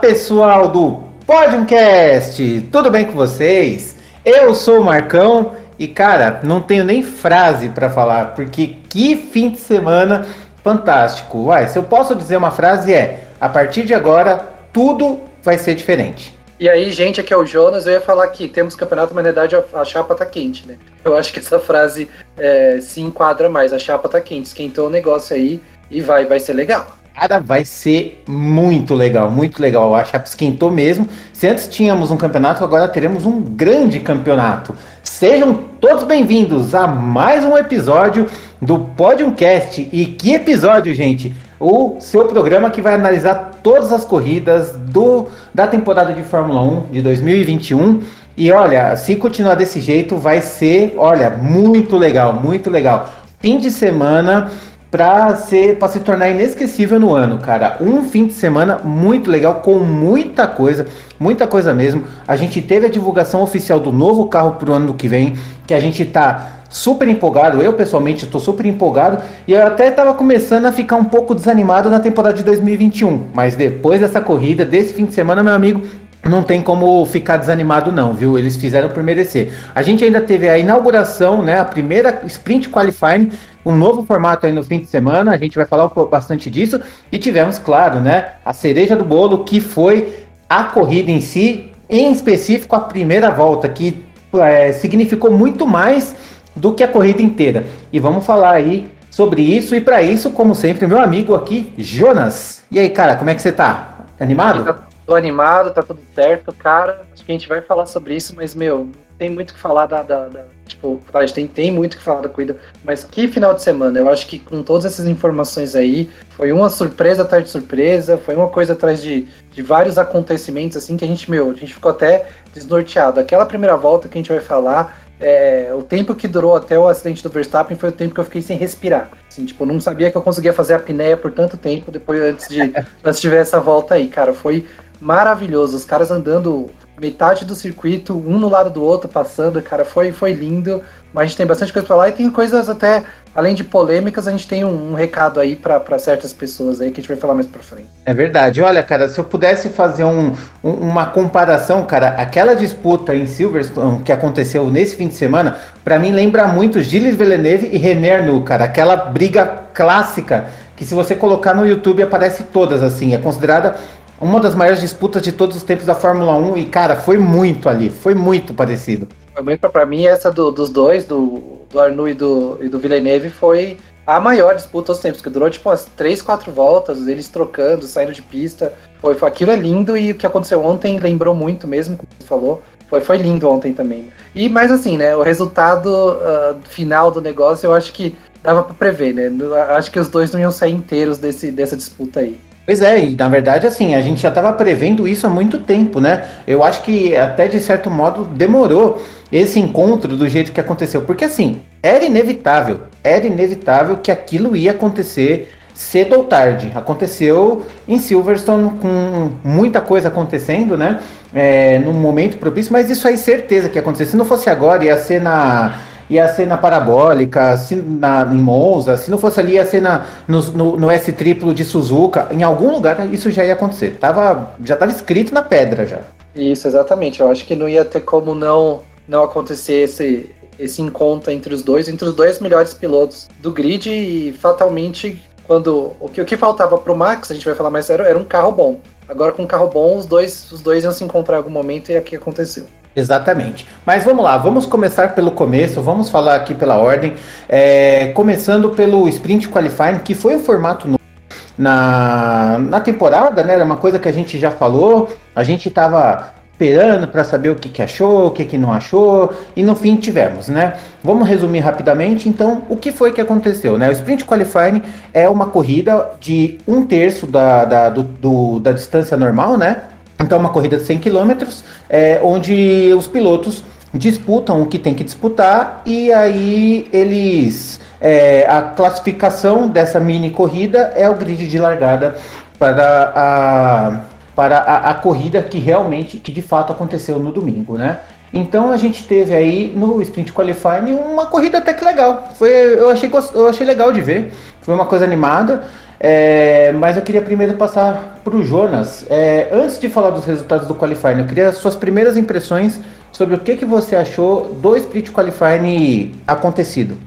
pessoal do Podcast, tudo bem com vocês? Eu sou o Marcão e cara, não tenho nem frase para falar, porque que fim de semana fantástico. Uai, se eu posso dizer uma frase é: a partir de agora tudo vai ser diferente. E aí, gente, aqui é o Jonas. Eu ia falar que temos campeonato, mas na verdade a, chapa tá quente, né? Eu acho que essa frase é, se enquadra mais. A chapa tá quente, esquentou o negócio aí e vai, vai ser legal. Cara, vai ser muito legal, muito legal. A Chapa esquentou mesmo. Se antes tínhamos um campeonato, agora teremos um grande campeonato. Sejam todos bem-vindos a mais um episódio do Podiumcast. E que episódio, gente! O seu programa que vai analisar todas as corridas do, da temporada de Fórmula 1 de 2021. E olha, se continuar desse jeito, vai ser, olha, muito legal, muito legal. Fim de semana para ser para se tornar inesquecível no ano, cara. Um fim de semana muito legal com muita coisa, muita coisa mesmo. A gente teve a divulgação oficial do novo carro para o ano que vem, que a gente tá super empolgado. Eu pessoalmente estou super empolgado e eu até estava começando a ficar um pouco desanimado na temporada de 2021, mas depois dessa corrida, desse fim de semana, meu amigo, não tem como ficar desanimado não, viu? Eles fizeram por merecer. A gente ainda teve a inauguração, né, a primeira sprint qualifying um novo formato aí no fim de semana, a gente vai falar bastante disso, e tivemos, claro, né, a cereja do bolo, que foi a corrida em si, em específico a primeira volta, que é, significou muito mais do que a corrida inteira. E vamos falar aí sobre isso, e para isso, como sempre, meu amigo aqui, Jonas. E aí, cara, como é que você tá? Animado? Tô animado, tá tudo certo, cara. Acho que a gente vai falar sobre isso, mas, meu, tem muito que falar da, da, da tipo, a gente tem, tem muito que falar da corrida, mas que final de semana, eu acho que com todas essas informações aí, foi uma surpresa atrás de surpresa, foi uma coisa atrás de, de vários acontecimentos, assim, que a gente, meu, a gente ficou até desnorteado. Aquela primeira volta que a gente vai falar, é, o tempo que durou até o acidente do Verstappen foi o tempo que eu fiquei sem respirar. Assim, tipo, não sabia que eu conseguia fazer a pinéia por tanto tempo depois antes de antes de ver essa volta aí, cara. Foi maravilhoso. Os caras andando metade do circuito, um no lado do outro, passando, cara, foi, foi lindo. Mas a gente tem bastante coisa para lá e tem coisas até, além de polêmicas, a gente tem um, um recado aí para certas pessoas aí que a gente vai falar mais para frente. É verdade. Olha, cara, se eu pudesse fazer um, um, uma comparação, cara, aquela disputa em Silverstone que aconteceu nesse fim de semana, para mim lembra muito Gilles Villeneuve e René Arnoux, cara, aquela briga clássica que se você colocar no YouTube aparece todas assim, é considerada uma das maiores disputas de todos os tempos da Fórmula 1 e, cara, foi muito ali, foi muito parecido. Foi muito para mim essa do, dos dois, do, do Arnoux e do, e do Villeneuve, foi a maior disputa dos tempos, que durou tipo umas 3, 4 voltas, eles trocando, saindo de pista. Foi, foi aquilo é lindo e o que aconteceu ontem lembrou muito mesmo, como você falou. Foi, foi lindo ontem também. E mais assim, né? O resultado uh, final do negócio eu acho que dava para prever, né? Acho que os dois não iam sair inteiros desse, dessa disputa aí. Pois é, e na verdade, assim, a gente já estava prevendo isso há muito tempo, né? Eu acho que até de certo modo demorou esse encontro do jeito que aconteceu, porque assim, era inevitável, era inevitável que aquilo ia acontecer cedo ou tarde. Aconteceu em Silverstone com muita coisa acontecendo, né? É, num momento propício, mas isso aí certeza que ia acontecer. Se não fosse agora, ia ser na ia ser na Parabólica, se na, em Monza, se não fosse ali, ia ser na, no, no, no S triplo de Suzuka, em algum lugar isso já ia acontecer. Tava, já estava escrito na pedra já. Isso, exatamente. Eu acho que não ia ter como não, não acontecer esse, esse encontro entre os dois, entre os dois melhores pilotos do grid e fatalmente quando o que, o que faltava para o Max, a gente vai falar mais era, era um carro bom. Agora com um carro bom, os dois, os dois iam se encontrar em algum momento e aqui aconteceu. Exatamente. Mas vamos lá, vamos começar pelo começo, vamos falar aqui pela ordem. É, começando pelo Sprint Qualifying, que foi um formato novo na, na temporada, né? Era uma coisa que a gente já falou, a gente estava esperando para saber o que, que achou, o que, que não achou, e no fim tivemos, né? Vamos resumir rapidamente, então, o que foi que aconteceu, né? O Sprint Qualifying é uma corrida de um terço da, da, do, do, da distância normal, né? Então, uma corrida de 100 km, é, onde os pilotos disputam o que tem que disputar e aí eles. É, a classificação dessa mini corrida é o grid de largada para a, para a, a, corrida que realmente, que de fato aconteceu no domingo, né? Então a gente teve aí no Sprint Qualifying uma corrida até que legal. Foi, eu, achei, eu achei legal de ver. Foi uma coisa animada. É, mas eu queria primeiro passar para o Jonas. É, antes de falar dos resultados do Qualifying, eu queria suas primeiras impressões sobre o que, que você achou do Sprint Qualifying acontecido.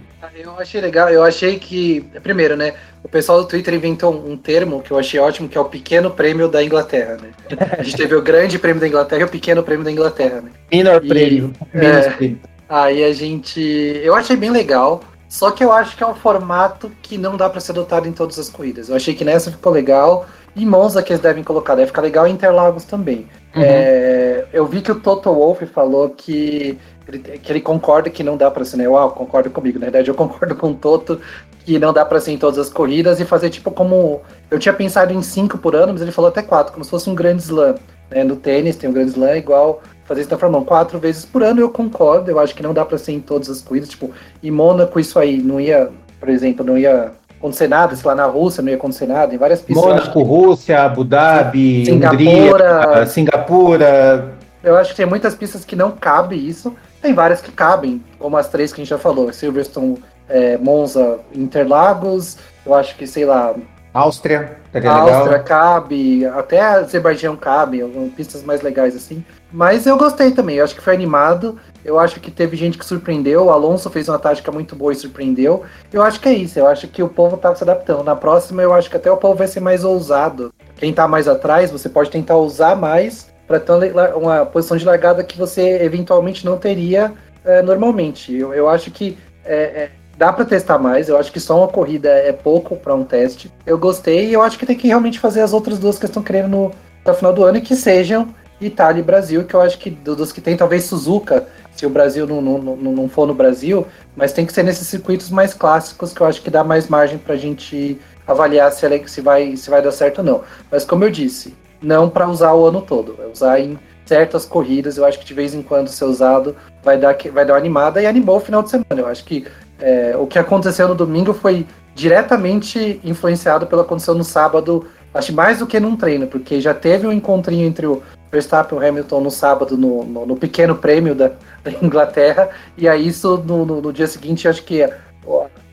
Eu achei legal, eu achei que, primeiro, né, o pessoal do Twitter inventou um termo que eu achei ótimo, que é o pequeno prêmio da Inglaterra, né? A gente teve o grande prêmio da Inglaterra e o pequeno prêmio da Inglaterra, né? Minor prêmio. É, aí a gente, eu achei bem legal, só que eu acho que é um formato que não dá para ser adotado em todas as corridas. Eu achei que nessa ficou legal, e Monza que eles devem colocar, deve ficar legal em Interlagos também. Uhum. É, eu vi que o Toto Wolff falou que ele, que ele concorda que não dá para ser, né? Uau, concorda comigo. Na verdade, eu concordo com o Toto que não dá para ser em todas as corridas e fazer tipo como. Eu tinha pensado em cinco por ano, mas ele falou até quatro, como se fosse um grande slam. Né? No tênis tem um grande slam igual fazer isso na Fórmula 1 quatro vezes por ano, eu concordo. Eu acho que não dá para ser em todas as corridas. Tipo, em Mônaco, isso aí não ia, por exemplo, não ia acontecer nada, se lá na Rússia não ia acontecer nada, em várias pistas. Mônaco, Rússia, Abu Dhabi, Singapura, Hungria, Singapura. Eu acho que tem muitas pistas que não cabe isso. Tem várias que cabem, como as três que a gente já falou: Silverstone, é, Monza, Interlagos. Eu acho que, sei lá. Áustria, Áustria legal. cabe, até Azerbaijão cabe, pistas mais legais assim. Mas eu gostei também, eu acho que foi animado. Eu acho que teve gente que surpreendeu. O Alonso fez uma tática muito boa e surpreendeu. Eu acho que é isso. Eu acho que o povo tá se adaptando. Na próxima, eu acho que até o povo vai ser mais ousado. Quem tá mais atrás, você pode tentar usar mais para ter uma posição de largada que você eventualmente não teria é, normalmente. Eu, eu acho que é, dá para testar mais. Eu acho que só uma corrida é pouco para um teste. Eu gostei e eu acho que tem que realmente fazer as outras duas que estão querendo no, final do ano e que sejam Itália e Brasil, que eu acho que dos que tem, talvez Suzuka, se o Brasil não, não, não, não for no Brasil, mas tem que ser nesses circuitos mais clássicos que eu acho que dá mais margem para a gente avaliar se, se, vai, se vai dar certo ou não. Mas como eu disse, não para usar o ano todo, é usar em certas corridas. Eu acho que de vez em quando ser usado vai dar, vai dar uma animada e animou o final de semana. Eu acho que é, o que aconteceu no domingo foi diretamente influenciado pela condição no sábado, acho mais do que num treino, porque já teve um encontrinho entre o Verstappen e o Hamilton no sábado, no, no, no pequeno prêmio da, da, Inglaterra, e aí isso no, no, no dia seguinte, acho que,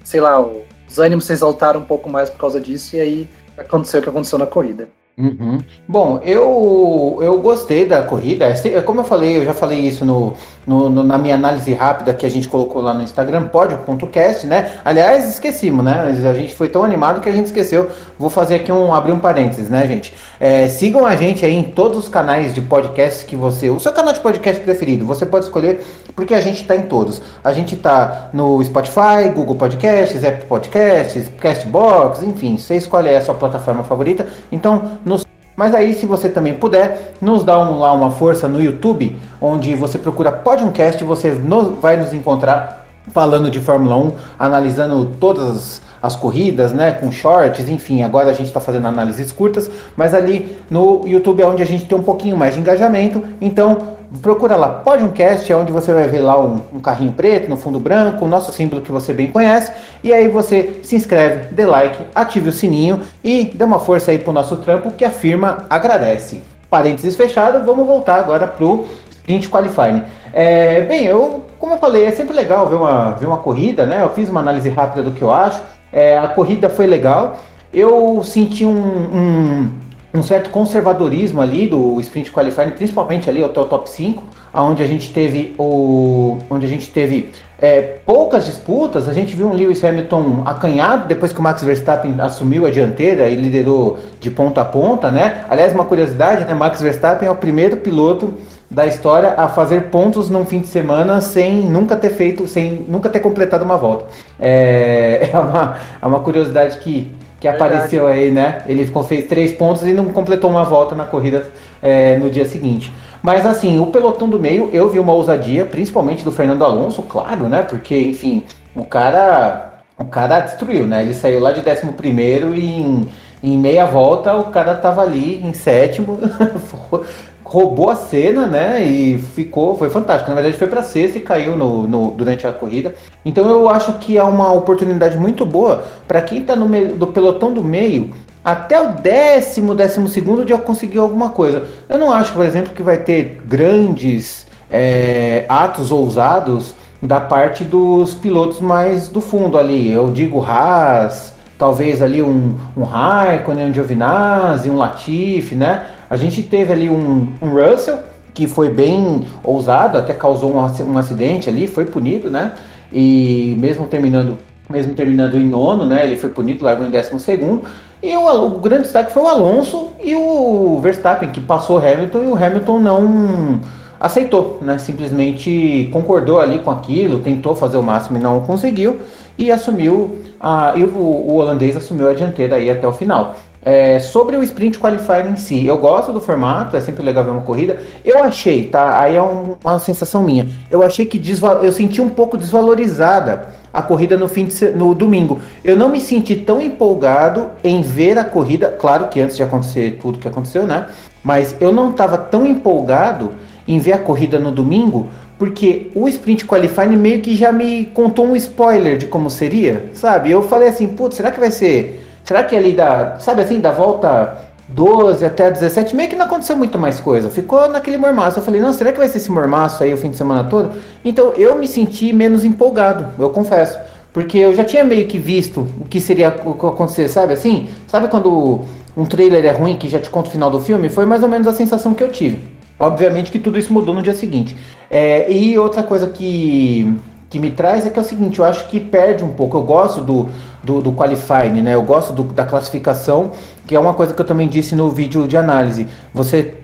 sei lá, os ânimos se exaltaram um pouco mais por causa disso, e aí aconteceu o que aconteceu na corrida. Uhum. Bom, eu, eu gostei da corrida. Como eu falei, eu já falei isso no, no, no, na minha análise rápida que a gente colocou lá no Instagram, pódio.cast, né? Aliás, esquecemos, né? A gente foi tão animado que a gente esqueceu. Vou fazer aqui um abrir um parênteses, né, gente? É, sigam a gente aí em todos os canais de podcast que você. O seu canal de podcast preferido, você pode escolher, porque a gente está em todos. A gente está no Spotify, Google Podcasts, Apple Podcasts, Castbox, enfim, você escolhe a sua plataforma favorita. Então, nos mas aí, se você também puder, nos dá um, lá uma força no YouTube, onde você procura Podcast, você no, vai nos encontrar falando de Fórmula 1, analisando todas as corridas, né, com shorts, enfim, agora a gente está fazendo análises curtas, mas ali no YouTube é onde a gente tem um pouquinho mais de engajamento, então procura lá, Podiumcast, é onde você vai ver lá um, um, carrinho preto no fundo branco, o nosso símbolo que você bem conhece, e aí você se inscreve, dê like, ative o sininho e dê uma força aí pro nosso trampo que a firma agradece. Parênteses fechado, vamos voltar agora pro Sprint Qualifying. É, bem, eu, como eu falei, é sempre legal ver uma, ver uma corrida, né? Eu fiz uma análise rápida do que eu acho. É, a corrida foi legal. Eu senti um, um um certo conservadorismo ali do sprint qualifying, principalmente ali até o top 5, onde a gente teve o onde a gente teve é, poucas disputas, a gente viu um Lewis Hamilton acanhado depois que o Max Verstappen assumiu a dianteira e liderou de ponta a ponta, né? Aliás, uma curiosidade, né? Max Verstappen é o primeiro piloto da história a fazer pontos num fim de semana sem nunca ter feito, sem nunca ter completado uma volta. É, é, uma, é uma curiosidade que que apareceu aí, né? Ele fez três pontos e não completou uma volta na corrida é, no dia seguinte. Mas assim, o pelotão do meio, eu vi uma ousadia, principalmente do Fernando Alonso, claro, né? Porque, enfim, o cara. O cara destruiu, né? Ele saiu lá de 11 primeiro e em, em meia volta o cara tava ali em sétimo. roubou a cena, né? E ficou, foi fantástico. Na verdade, foi para sexta e caiu no, no, durante a corrida. Então, eu acho que é uma oportunidade muito boa para quem está no meio do pelotão do meio. Até o décimo, décimo segundo de conseguir alguma coisa. Eu não acho, por exemplo, que vai ter grandes é, atos ousados da parte dos pilotos mais do fundo ali. Eu digo Haas, talvez ali um, um Raikkonen, um Giovinazzi, um Latifi, né? A gente teve ali um, um Russell, que foi bem ousado, até causou um, acidente ali, foi punido, né? E mesmo terminando, mesmo terminando em nono, né? Ele foi punido, largou em décimo segundo. E o, o, grande destaque foi o Alonso e o Verstappen, que passou Hamilton e o Hamilton não aceitou, né? Simplesmente concordou ali com aquilo, tentou fazer o máximo e não conseguiu e assumiu a, e o, o holandês assumiu a dianteira aí até o final. É, sobre o sprint qualifier em si, eu gosto do formato, é sempre legal ver uma corrida. Eu achei, tá? Aí é um, uma sensação minha. Eu achei que eu senti um pouco desvalorizada a corrida no fim de, no domingo. Eu não me senti tão empolgado em ver a corrida, claro que antes de acontecer tudo que aconteceu, né? Mas eu não estava tão empolgado em ver a corrida no domingo, porque o sprint qualifying meio que já me contou um spoiler de como seria, sabe? Eu falei assim, putz, será que vai ser Será que ali da, sabe assim, da volta 12 até 17, meio que não aconteceu muito mais coisa. Ficou naquele mormaço. Eu falei, não, será que vai ser esse mormaço aí o fim de semana todo? Então eu me senti menos empolgado, eu confesso. Porque eu já tinha meio que visto o que seria acontecer, sabe assim? Sabe quando um trailer é ruim que já te conta o final do filme? Foi mais ou menos a sensação que eu tive. Obviamente que tudo isso mudou no dia seguinte. É, e outra coisa que que me traz é que é o seguinte, eu acho que perde um pouco. Eu gosto do, do, do qualifying, né? Eu gosto do, da classificação, que é uma coisa que eu também disse no vídeo de análise. Você,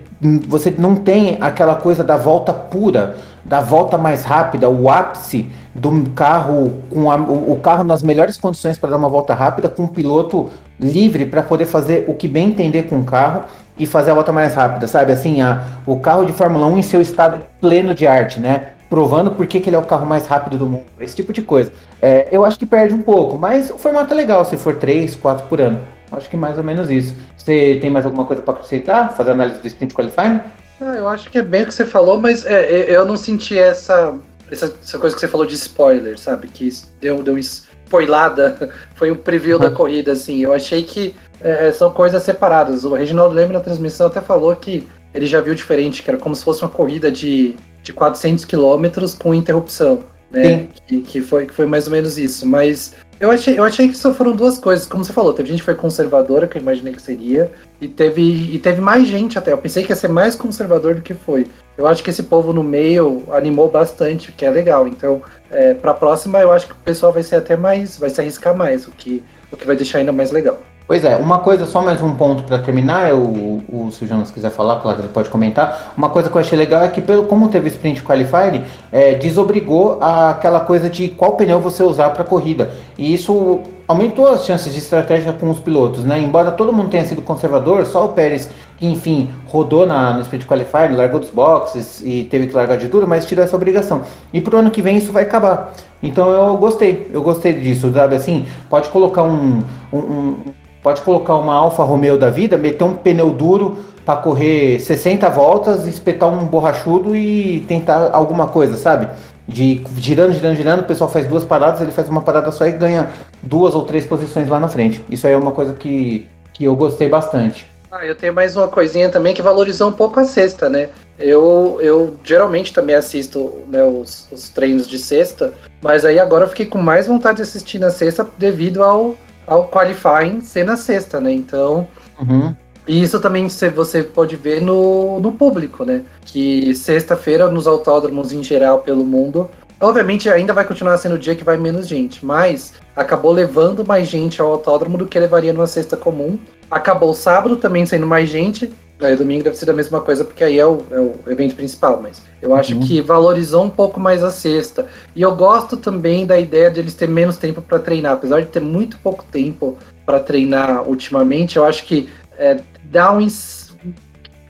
você não tem aquela coisa da volta pura, da volta mais rápida, o ápice do carro com a, o, o carro nas melhores condições para dar uma volta rápida, com o piloto livre para poder fazer o que bem entender com o carro e fazer a volta mais rápida, sabe? Assim, a, o carro de Fórmula 1 em seu estado pleno de arte, né? Provando por que, que ele é o carro mais rápido do mundo, esse tipo de coisa. É, eu acho que perde um pouco, mas o formato é legal, se for 3, 4 por ano. Acho que mais ou menos isso. Você tem mais alguma coisa para acrescentar? Fazer análise do sprint qualifying? Ah, eu acho que é bem o que você falou, mas é, é, eu não senti essa, essa, essa, coisa que você falou de spoiler, sabe? Que deu, deu spoilada, foi um preview uhum. da corrida, assim. Eu achei que é, são coisas separadas. O Reginaldo Leme na transmissão até falou que ele já viu diferente, que era como se fosse uma corrida de de 400 quilômetros com interrupção, né? Que, que, foi, que foi mais ou menos isso. Mas eu achei, eu achei que só foram duas coisas. Como você falou, teve gente que foi conservadora, que eu imaginei que seria, e teve, e teve mais gente até. Eu pensei que ia ser mais conservador do que foi. Eu acho que esse povo no meio animou bastante, o que é legal. Então, é, para a próxima, eu acho que o pessoal vai ser até mais, vai se arriscar mais, o que, o que vai deixar ainda mais legal. Pois é, uma coisa, só mais um ponto para terminar, eu, o, se o Jonas quiser falar, claro, ele pode comentar. Uma coisa que eu achei legal é que, pelo, como teve sprint qualifying, é, desobrigou a, aquela coisa de qual pneu você usar para corrida. E isso aumentou as chances de estratégia com os pilotos, né? Embora todo mundo tenha sido conservador, só o Pérez, que enfim, rodou na, no sprint qualifying, largou dos boxes e teve que largar de tudo, mas tirou essa obrigação. E pro ano que vem isso vai acabar. Então eu gostei, eu gostei disso, sabe? Assim, pode colocar um, um, um Pode colocar uma Alfa Romeo da vida, meter um pneu duro para correr 60 voltas, espetar um borrachudo e tentar alguma coisa, sabe? De girando, girando, girando, o pessoal faz duas paradas, ele faz uma parada só e ganha duas ou três posições lá na frente. Isso aí é uma coisa que, que eu gostei bastante. Ah, eu tenho mais uma coisinha também que valorizou um pouco a sexta, né? Eu, eu geralmente também assisto né, os, os treinos de sexta, mas aí agora eu fiquei com mais vontade de assistir na sexta devido ao, ao qualifying ser na sexta, né? Então. Uhum. E isso também você pode ver no, no público, né? Que sexta-feira, nos autódromos em geral pelo mundo, obviamente ainda vai continuar sendo o dia que vai menos gente, mas acabou levando mais gente ao autódromo do que levaria numa sexta comum. Acabou sábado também sendo mais gente, Aí domingo deve ser a mesma coisa, porque aí é o, é o evento principal, mas eu acho uhum. que valorizou um pouco mais a sexta. E eu gosto também da ideia de eles terem menos tempo para treinar. Apesar de ter muito pouco tempo para treinar ultimamente, eu acho que é, dá um.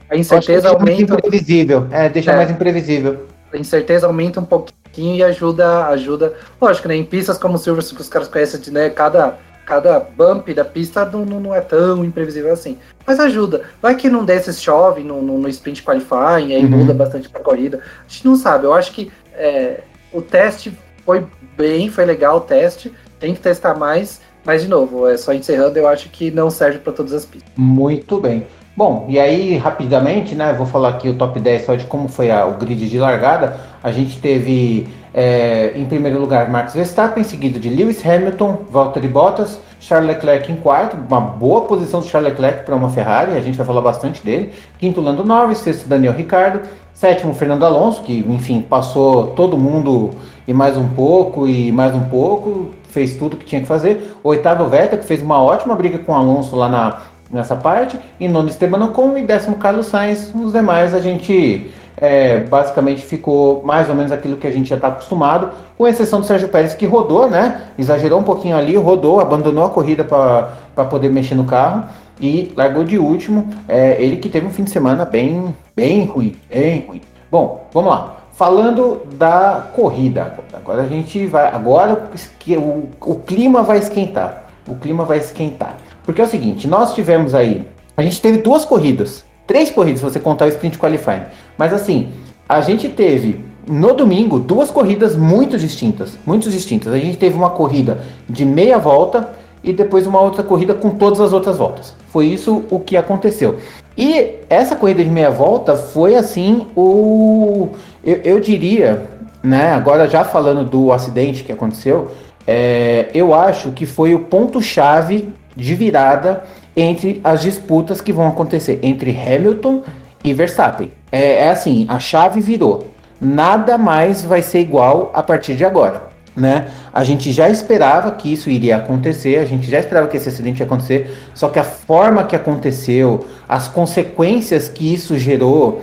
A incerteza aumenta. Imprevisível, é, deixa é, mais imprevisível. A incerteza aumenta um pouquinho e ajuda. ajuda Lógico, né? Em pistas como o Silverstone, que os caras conhecem de né, cada cada bump da pista não, não, é tão imprevisível assim. Mas ajuda. Vai que não desses chove no, no, no sprint qualifying, aí uhum. muda bastante pra corrida. A gente não sabe. Eu acho que é, o teste foi bem, foi legal o teste. Tem que testar mais. Mas, de novo, é só encerrando, eu acho que não serve para todas as pistas. Muito bem. Bom, e aí rapidamente, né? Vou falar aqui o top 10 só de como foi a, o grid de largada. A gente teve é, em primeiro lugar Max Verstappen, seguido de Lewis Hamilton, Valtteri Bottas, Charles Leclerc em quarto, uma boa posição do Charles Leclerc para uma Ferrari, a gente vai falar bastante dele. Quinto, Lando Norris, sexto, Daniel Ricciardo, sétimo, Fernando Alonso, que enfim passou todo mundo e mais um pouco e mais um pouco, fez tudo que tinha que fazer. Oitavo, Vettel, que fez uma ótima briga com o Alonso lá na, nessa parte. E nono, Esteban Ocon e décimo, Carlos Sainz. Os demais a gente é, basicamente ficou mais ou menos aquilo que a gente já está acostumado, com exceção do Sérgio Pérez que rodou, né? Exagerou um pouquinho ali, rodou, abandonou a corrida para poder mexer no carro e largou de último. É, ele que teve um fim de semana bem, bem ruim, bem ruim. Bom, vamos lá. Falando da corrida, agora a gente vai. Agora o, o clima vai esquentar. O clima vai esquentar. Porque é o seguinte, nós tivemos aí. A gente teve duas corridas Três corridas, se você contar o sprint qualifying. Mas assim, a gente teve no domingo duas corridas muito distintas. Muito distintas. A gente teve uma corrida de meia volta e depois uma outra corrida com todas as outras voltas. Foi isso o que aconteceu. E essa corrida de meia volta foi assim o. Eu, eu diria, né? Agora já falando do acidente que aconteceu, é, eu acho que foi o ponto-chave de virada entre as disputas que vão acontecer entre Hamilton e Verstappen. É, é, assim, a chave virou. Nada mais vai ser igual a partir de agora. Né? A gente já esperava que isso iria acontecer, a gente já esperava que esse acidente ia acontecer, só que a forma que aconteceu, as consequências que isso gerou,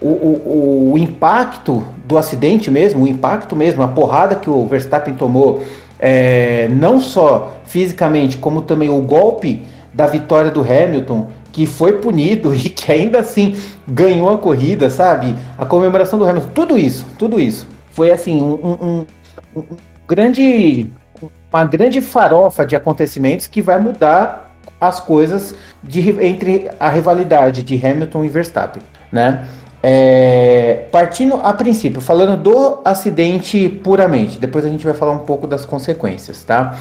o, o, o impacto do acidente mesmo, o impacto mesmo, a porrada que o Verstappen tomou, é, não só fisicamente, como também o golpe da vitória do Hamilton, que foi punido e que ainda assim ganhou a corrida, sabe? A comemoração do Hamilton, tudo isso, tudo isso. Foi assim, um, um, um grande. Uma grande farofa de acontecimentos que vai mudar as coisas de, entre a rivalidade de Hamilton e Verstappen, né? É, partindo a princípio, falando do acidente puramente, depois a gente vai falar um pouco das consequências, tá?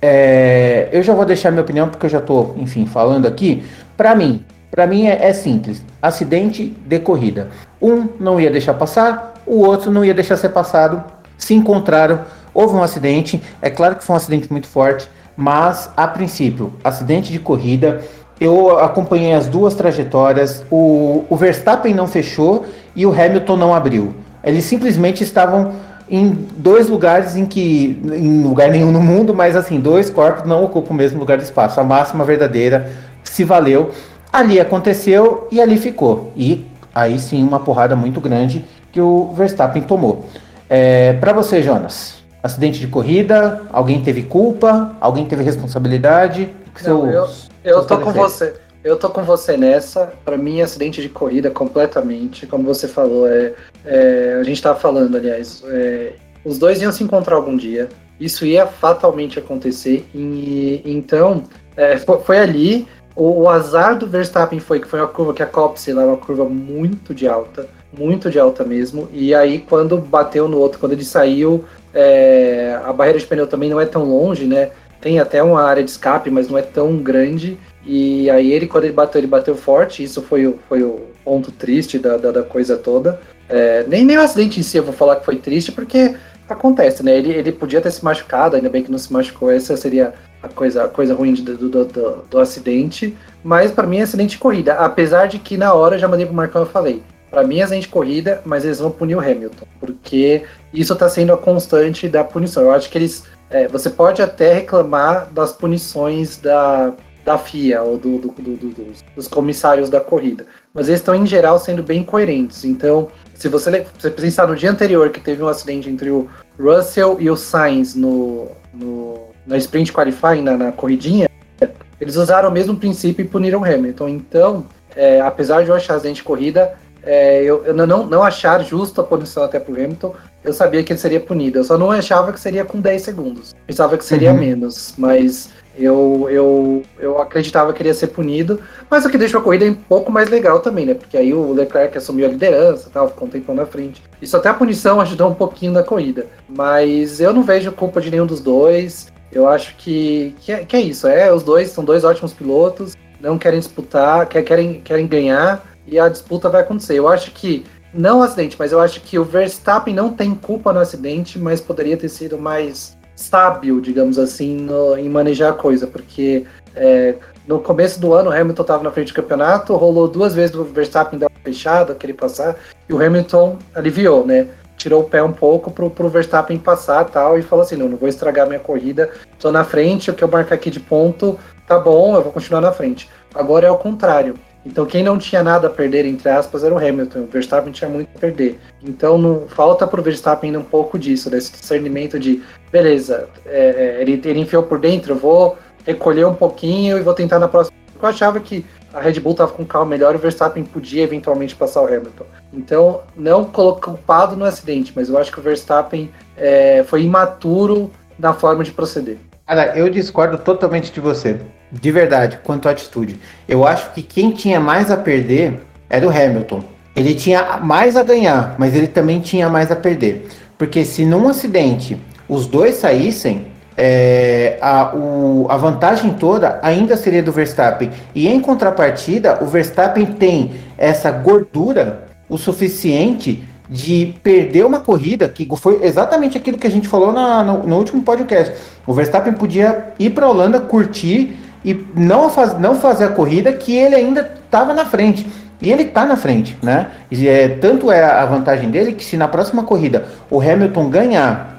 É, eu já vou deixar minha opinião porque eu já estou, enfim, falando aqui. Para mim, para mim é, é, simples. Acidente de corrida. Um não ia deixar passar, o outro não ia deixar ser passado. Se encontraram, houve um acidente. É claro que foi um acidente muito forte, mas a princípio, acidente de corrida. Eu acompanhei as duas trajetórias. O, o Verstappen não fechou e o Hamilton não abriu. Eles simplesmente estavam em dois lugares em que, em lugar nenhum no mundo, mas assim, dois corpos não ocupam o mesmo lugar de espaço. A máxima verdadeira se valeu. Ali aconteceu e ali ficou. E aí sim, uma porrada muito grande que o Verstappen tomou. É, Para você, Jonas, acidente de corrida, alguém teve culpa, alguém teve responsabilidade? Não, eu, eu tô com você. Eu tô com você nessa. Para mim, acidente de corrida completamente. Como você falou, é, é a gente estava falando, aliás, é, os dois iam se encontrar algum dia. Isso ia fatalmente acontecer. E então, é, foi, foi, ali. O, o, azar do Verstappen foi que foi uma curva que a Copse lá, uma curva muito de alta, muito de alta mesmo. E aí, quando bateu no outro, quando ele saiu, é, a barreira de pneu também não é tão longe, né? Tem até uma área de escape, mas não é tão grande. E aí ele, quando ele bateu, ele bateu forte, isso foi o, foi o ponto triste da, da, da coisa toda. É, nem, nem o acidente em si eu vou falar que foi triste, porque acontece, né? Ele, ele podia ter se machucado, ainda bem que não se machucou, essa seria a coisa, a coisa ruim do, do, do, do acidente. Mas para mim é acidente de corrida. Apesar de que na hora eu já mandei pro Marcão e falei. Para mim é acidente de corrida, mas eles vão punir o Hamilton. Porque isso tá sendo a constante da punição. Eu acho que eles. É, você pode até reclamar das punições da, da FIA ou do, do, do, dos, comissários da corrida. Mas eles estão, em geral, sendo bem coerentes. Então, se você, você pensar no dia anterior que teve um acidente entre o Russell e o Sainz no, no, na sprint qualifying, na, na corridinha, eles usaram o mesmo princípio e puniram o Hamilton. Então, é, apesar de eu achar acidente de corrida, é, eu, eu, não, não achar justo a punição até pro Hamilton, eu sabia que ele seria punido. Eu só não achava que seria com 10 segundos. Pensava que seria uhum. menos, mas eu, eu, eu acreditava que ele ia ser punido, mas o que deixou a corrida um pouco mais legal também, né? Porque aí o Leclerc assumiu a liderança, tal, ficou um tempão na frente. Isso até a punição ajudou um pouquinho na corrida. Mas eu não vejo culpa de nenhum dos dois. Eu acho que, que, é, que é isso. É, os dois são dois ótimos pilotos. não querem disputar, querem, querem ganhar e a disputa vai acontecer. Eu acho que, não o acidente, mas eu acho que o Verstappen não tem culpa no acidente, mas poderia ter sido mais sábio, digamos assim, no, em manejar a coisa, porque é, no começo do ano o Hamilton estava na frente do campeonato, rolou duas vezes o Verstappen dar uma fechada, querer passar, e o Hamilton aliviou, né? Tirou o pé um pouco pro, pro Verstappen passar tal, e falou assim: não, não vou estragar minha corrida, tô na frente, o que eu marcar aqui de ponto tá bom, eu vou continuar na frente. Agora é o contrário. Então quem não tinha nada a perder, entre aspas, era o Hamilton. O Verstappen tinha muito a perder. Então não, falta para o Verstappen um pouco disso, desse discernimento de, beleza, é, é, ele, ele enfiou por dentro, eu vou recolher um pouquinho e vou tentar na próxima. Eu achava que a Red Bull estava com um carro melhor e o Verstappen podia eventualmente passar o Hamilton. Então, não coloco culpado no acidente, mas eu acho que o Verstappen é, foi imaturo na forma de proceder. Cara, eu discordo totalmente de você. De verdade, quanto à atitude. Eu acho que quem tinha mais a perder era o Hamilton. Ele tinha mais a ganhar, mas ele também tinha mais a perder. Porque se num acidente os dois saíssem, é, a, o, a vantagem toda ainda seria do Verstappen. E em contrapartida, o Verstappen tem essa gordura o suficiente de perder uma corrida, que foi exatamente aquilo que a gente falou na, no, no último podcast. O Verstappen podia ir para a Holanda, curtir e não, faz, não fazer a corrida que ele ainda estava na frente. E ele está na frente, né? E é, tanto é a vantagem dele que se na próxima corrida o Hamilton ganhar,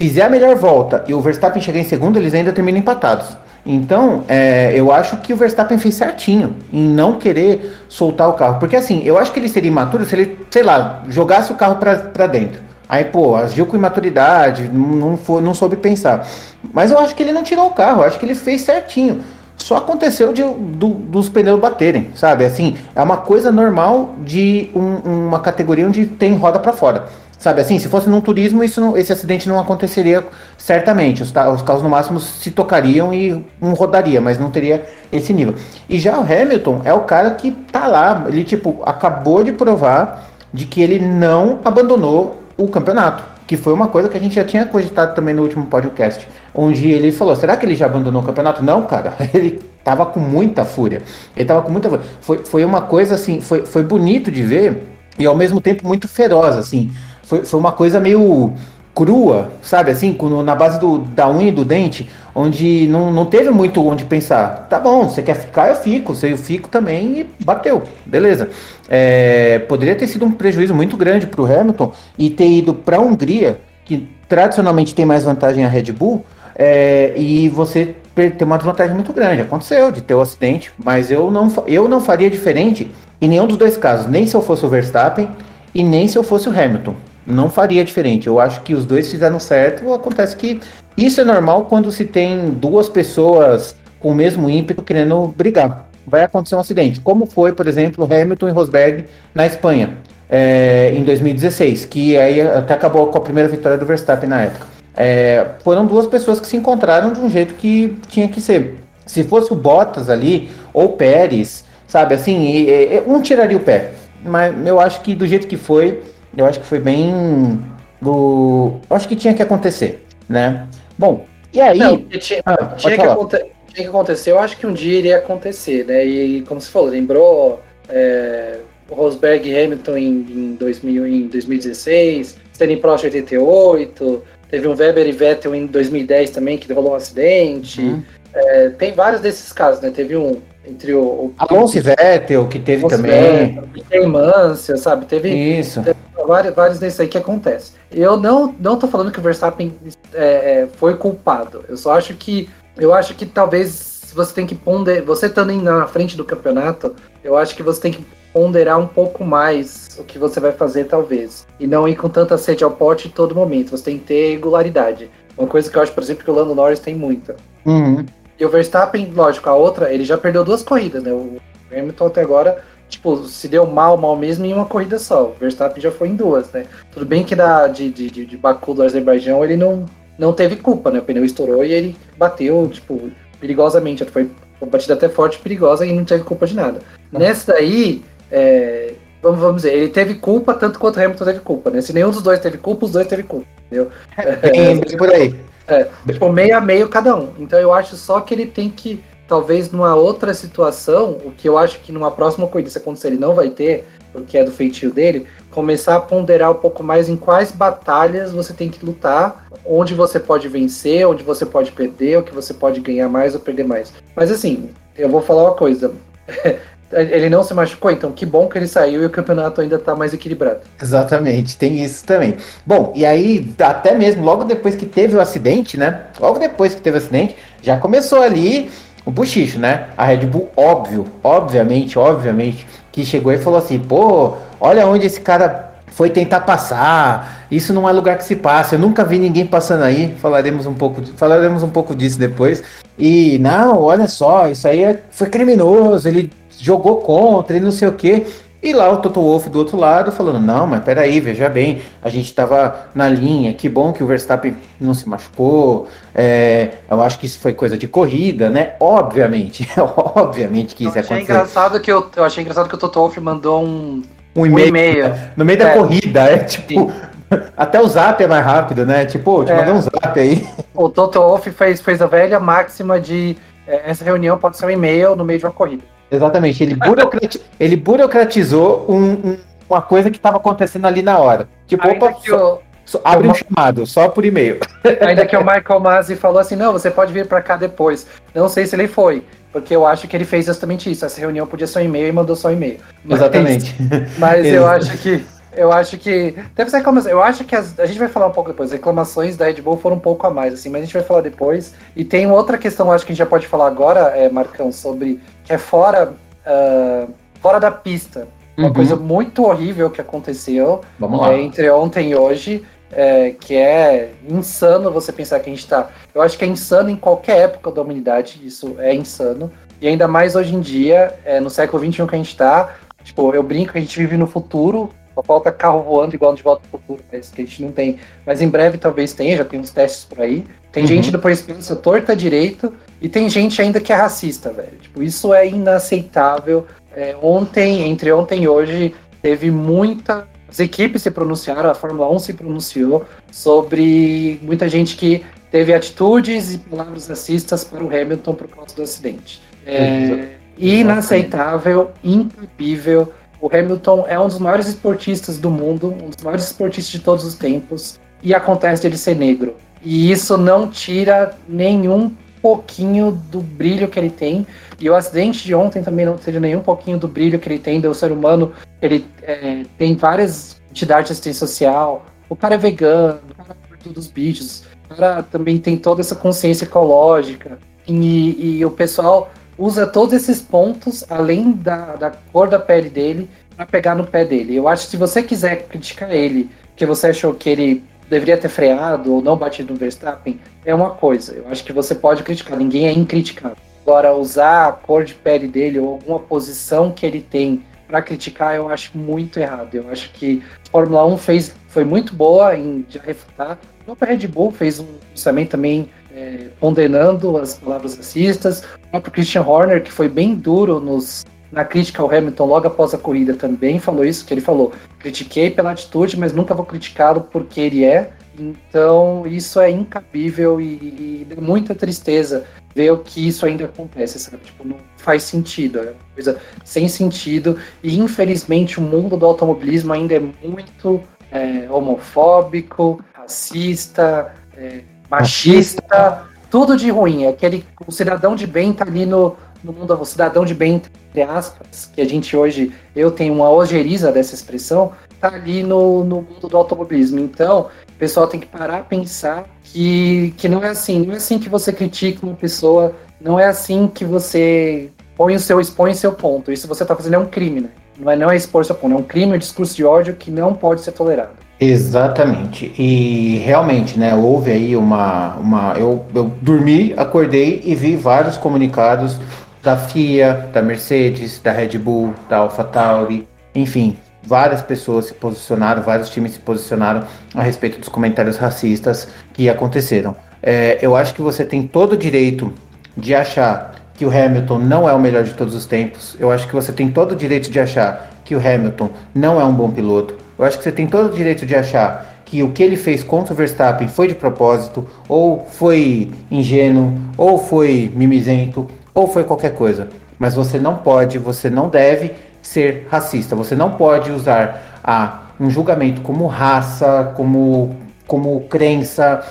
fizer a melhor volta e o Verstappen chegar em segundo, eles ainda terminam empatados. Então, é, eu acho que o Verstappen fez certinho em não querer soltar o carro. Porque assim, eu acho que ele seria imaturo se ele, sei lá, jogasse o carro para dentro. Aí, pô, agiu com imaturidade, não, foi, não soube pensar. Mas eu acho que ele não tirou o carro, eu acho que ele fez certinho. Só aconteceu de, do, dos pneus baterem, sabe? Assim, é uma coisa normal de um, uma categoria onde tem roda para fora. Sabe assim, se fosse num turismo, isso não, esse acidente não aconteceria certamente. Os, os, carros no máximo se tocariam e um rodaria, mas não teria esse nível. E já o Hamilton é o cara que tá lá, ele tipo acabou de provar de que ele não abandonou o campeonato, que foi uma coisa que a gente já tinha cogitado também no último podcast, onde ele falou: será que ele já abandonou o campeonato? Não, cara, ele tava com muita fúria. Ele tava com muita fúria. Foi, foi uma coisa assim, foi, foi bonito de ver e ao mesmo tempo muito feroz, assim foi, foi uma coisa meio crua, sabe? Assim, na base do, da unha e do dente, onde não, não teve muito onde pensar. Tá bom, você quer ficar, eu fico. Se eu fico também e bateu. Beleza. É, poderia ter sido um prejuízo muito grande para o Hamilton e ter ido para a Hungria, que tradicionalmente tem mais vantagem a Red Bull, é, e você ter uma desvantagem muito grande. Aconteceu de ter o um acidente, mas eu não, eu não faria diferente em nenhum dos dois casos, nem se eu fosse o Verstappen e nem se eu fosse o Hamilton não faria diferente. Eu acho que os dois fizeram certo. Acontece que isso é normal quando se tem duas pessoas com o mesmo ímpeto querendo brigar. Vai acontecer um acidente, como foi, por exemplo, Hamilton e Rosberg na Espanha é, em 2016, que aí até acabou com a primeira vitória do Verstappen na época. É, foram duas pessoas que se encontraram de um jeito que tinha que ser. Se fosse o Bottas ali ou Pérez, sabe assim, um tiraria o pé. Mas eu acho que do jeito que foi, eu acho que foi bem do. Eu acho que tinha que acontecer, né? Bom, e aí. Não, tinha, ah, tinha, que aconte... tinha, que acontecer, eu acho que um dia iria acontecer, né? E como você falou, lembrou é, Rosberg e Hamilton em, em, 2000, em 2016, Stanley Prost em 88, teve um Weber e Vettel em 2010 também, que rolou um acidente. Hum. É, tem vários desses casos, né? Teve um entre o. o Alonso e Vettel, que teve Alonso também. Vettel, tem Mansell, sabe? Teve. Isso. Teve vários, vários desses aí que acontece. Eu não, não tô falando que o Verstappen é, é, foi culpado. Eu só acho que. Eu acho que talvez você tem que ponderar. Você estando na frente do campeonato, eu acho que você tem que ponderar um pouco mais o que você vai fazer, talvez. E não ir com tanta sede ao pote em todo momento. Você tem que ter regularidade. Uma coisa que eu acho, por exemplo, que o Lando Norris tem muita. Uhum. E o Verstappen, lógico, a outra, ele já perdeu duas corridas, né? O Hamilton até agora, tipo, se deu mal, mal mesmo em uma corrida só. O Verstappen já foi em duas, né? Tudo bem que da, de, de, de Baku do Azerbaijão ele não, não teve culpa, né? O pneu estourou e ele bateu, tipo, perigosamente. Foi uma batida até forte perigosa e não teve culpa de nada. Nessa daí, é, vamos, vamos dizer, ele teve culpa tanto quanto o Hamilton teve culpa, né? Se nenhum dos dois teve culpa, os dois teve culpa, entendeu? É, é, por aí. É, tipo, meio a meio cada um. Então eu acho só que ele tem que talvez numa outra situação, o que eu acho que numa próxima corrida, se acontecer, ele não vai ter, porque é do feitio dele, começar a ponderar um pouco mais em quais batalhas você tem que lutar, onde você pode vencer, onde você pode perder, o que você pode ganhar mais ou perder mais. Mas assim, eu vou falar uma coisa. ele não se machucou, então que bom que ele saiu e o campeonato ainda está mais equilibrado. Exatamente, tem isso também. Bom, e aí, até mesmo logo depois que teve o acidente, né? Logo depois que teve o acidente, já começou ali o buchicho, né? A Red Bull, óbvio, obviamente, obviamente, que chegou e falou assim: pô, olha onde esse cara foi tentar passar. Isso não é lugar que se passa. Eu nunca vi ninguém passando aí. Falaremos um pouco, falaremos um pouco disso depois. E não, olha só, isso aí é, foi criminoso. Ele jogou contra e não sei o quê. E lá o Toto Wolff do outro lado falando, não, mas peraí, veja bem, a gente estava na linha, que bom que o Verstappen não se machucou, é, eu acho que isso foi coisa de corrida, né? Obviamente, obviamente que isso eu achei aconteceu. Engraçado que eu, eu achei engraçado que o Toto Wolff mandou um, um e-mail, um no meio da é. corrida, é tipo... Sim. Até o zap é mais rápido, né? Tipo, te é. mandei um zap aí. O Toto Wolff fez, fez a velha máxima de é, essa reunião pode ser um e-mail no meio de uma corrida. Exatamente. Ele, burocrati ele burocratizou um, um, uma coisa que estava acontecendo ali na hora. Tipo, Ainda opa, só, só, abre um chamado, só por e-mail. Ainda que o Michael Masi falou assim: não, você pode vir para cá depois. Não sei se ele foi. Porque eu acho que ele fez justamente isso. Essa reunião podia ser um e-mail e mandou só um e-mail. Exatamente. Mas eu acho que eu acho que. Deve ser reclamação. Eu acho que as, a gente vai falar um pouco depois. As reclamações da Red Bull foram um pouco a mais, assim, mas a gente vai falar depois. E tem outra questão, acho que a gente já pode falar agora, é, Marcão, sobre. que é fora, uh, fora da pista. Uma uhum. coisa muito horrível que aconteceu é, entre ontem e hoje. É, que é insano você pensar que a gente tá. Eu acho que é insano em qualquer época da humanidade, isso é insano. E ainda mais hoje em dia, é, no século XXI que a gente tá. Tipo, eu brinco que a gente vive no futuro, só falta carro voando igual de volta pro futuro, mas que a gente não tem. Mas em breve talvez tenha, já tem uns testes por aí. Tem uhum. gente do Presidência torta direito e tem gente ainda que é racista, velho. Tipo, isso é inaceitável. É, ontem, entre ontem e hoje, teve muita. As equipes se pronunciaram, a Fórmula 1 se pronunciou sobre muita gente que teve atitudes e palavras racistas para o Hamilton por causa do acidente. É inaceitável, incrível o Hamilton é um dos maiores esportistas do mundo, um dos maiores esportistas de todos os tempos, e acontece ele ser negro. E isso não tira nenhum pouquinho do brilho que ele tem. E o acidente de ontem também não tira nenhum pouquinho do brilho que ele tem do ser humano. Ele é, tem várias entidades de assistência social. O cara é vegano, o cara é dos bichos. O cara também tem toda essa consciência ecológica. E, e o pessoal usa todos esses pontos, além da, da cor da pele dele, para pegar no pé dele. Eu acho que se você quiser criticar ele, que você achou que ele deveria ter freado ou não batido no Verstappen, é uma coisa. Eu acho que você pode criticar, ninguém é incriticável. Agora, usar a cor de pele dele ou alguma posição que ele tem para criticar, eu acho muito errado. Eu acho que a Fórmula 1 fez, foi muito boa em refutar. Próprio Red Bull fez um lançamento também é, condenando as palavras racistas. O próprio Christian Horner, que foi bem duro nos, na crítica ao Hamilton logo após a corrida, também falou isso, que ele falou, critiquei pela atitude, mas nunca vou criticá-lo porque ele é. Então, isso é incabível e, e muita tristeza ver o que isso ainda acontece, sabe? Tipo, não faz sentido, é uma coisa sem sentido. E, infelizmente, o mundo do automobilismo ainda é muito é, homofóbico, racista, é, machista, tudo de ruim. É aquele o cidadão de bem tá ali no, no mundo, o cidadão de bem, entre aspas, que a gente hoje, eu tenho uma ojeriza dessa expressão, tá ali no, no mundo do automobilismo. Então, o pessoal tem que parar pensar que, que não é assim, não é assim que você critica uma pessoa, não é assim que você põe o seu, expõe o seu ponto. Isso você tá fazendo é um crime, né? Não é, não é expor seu ponto, é um crime, é um discurso de ódio que não pode ser tolerado. Exatamente. E realmente, né, houve aí uma. uma eu, eu dormi, acordei e vi vários comunicados da FIA, da Mercedes, da Red Bull, da AlphaTauri, enfim, várias pessoas se posicionaram, vários times se posicionaram a respeito dos comentários racistas que aconteceram. É, eu acho que você tem todo o direito de achar que o Hamilton não é o melhor de todos os tempos. Eu acho que você tem todo o direito de achar que o Hamilton não é um bom piloto. Eu acho que você tem todo o direito de achar que o que ele fez contra o Verstappen foi de propósito, ou foi ingênuo, ou foi mimizento, ou foi qualquer coisa. Mas você não pode, você não deve ser racista. Você não pode usar a, um julgamento como raça, como, como crença,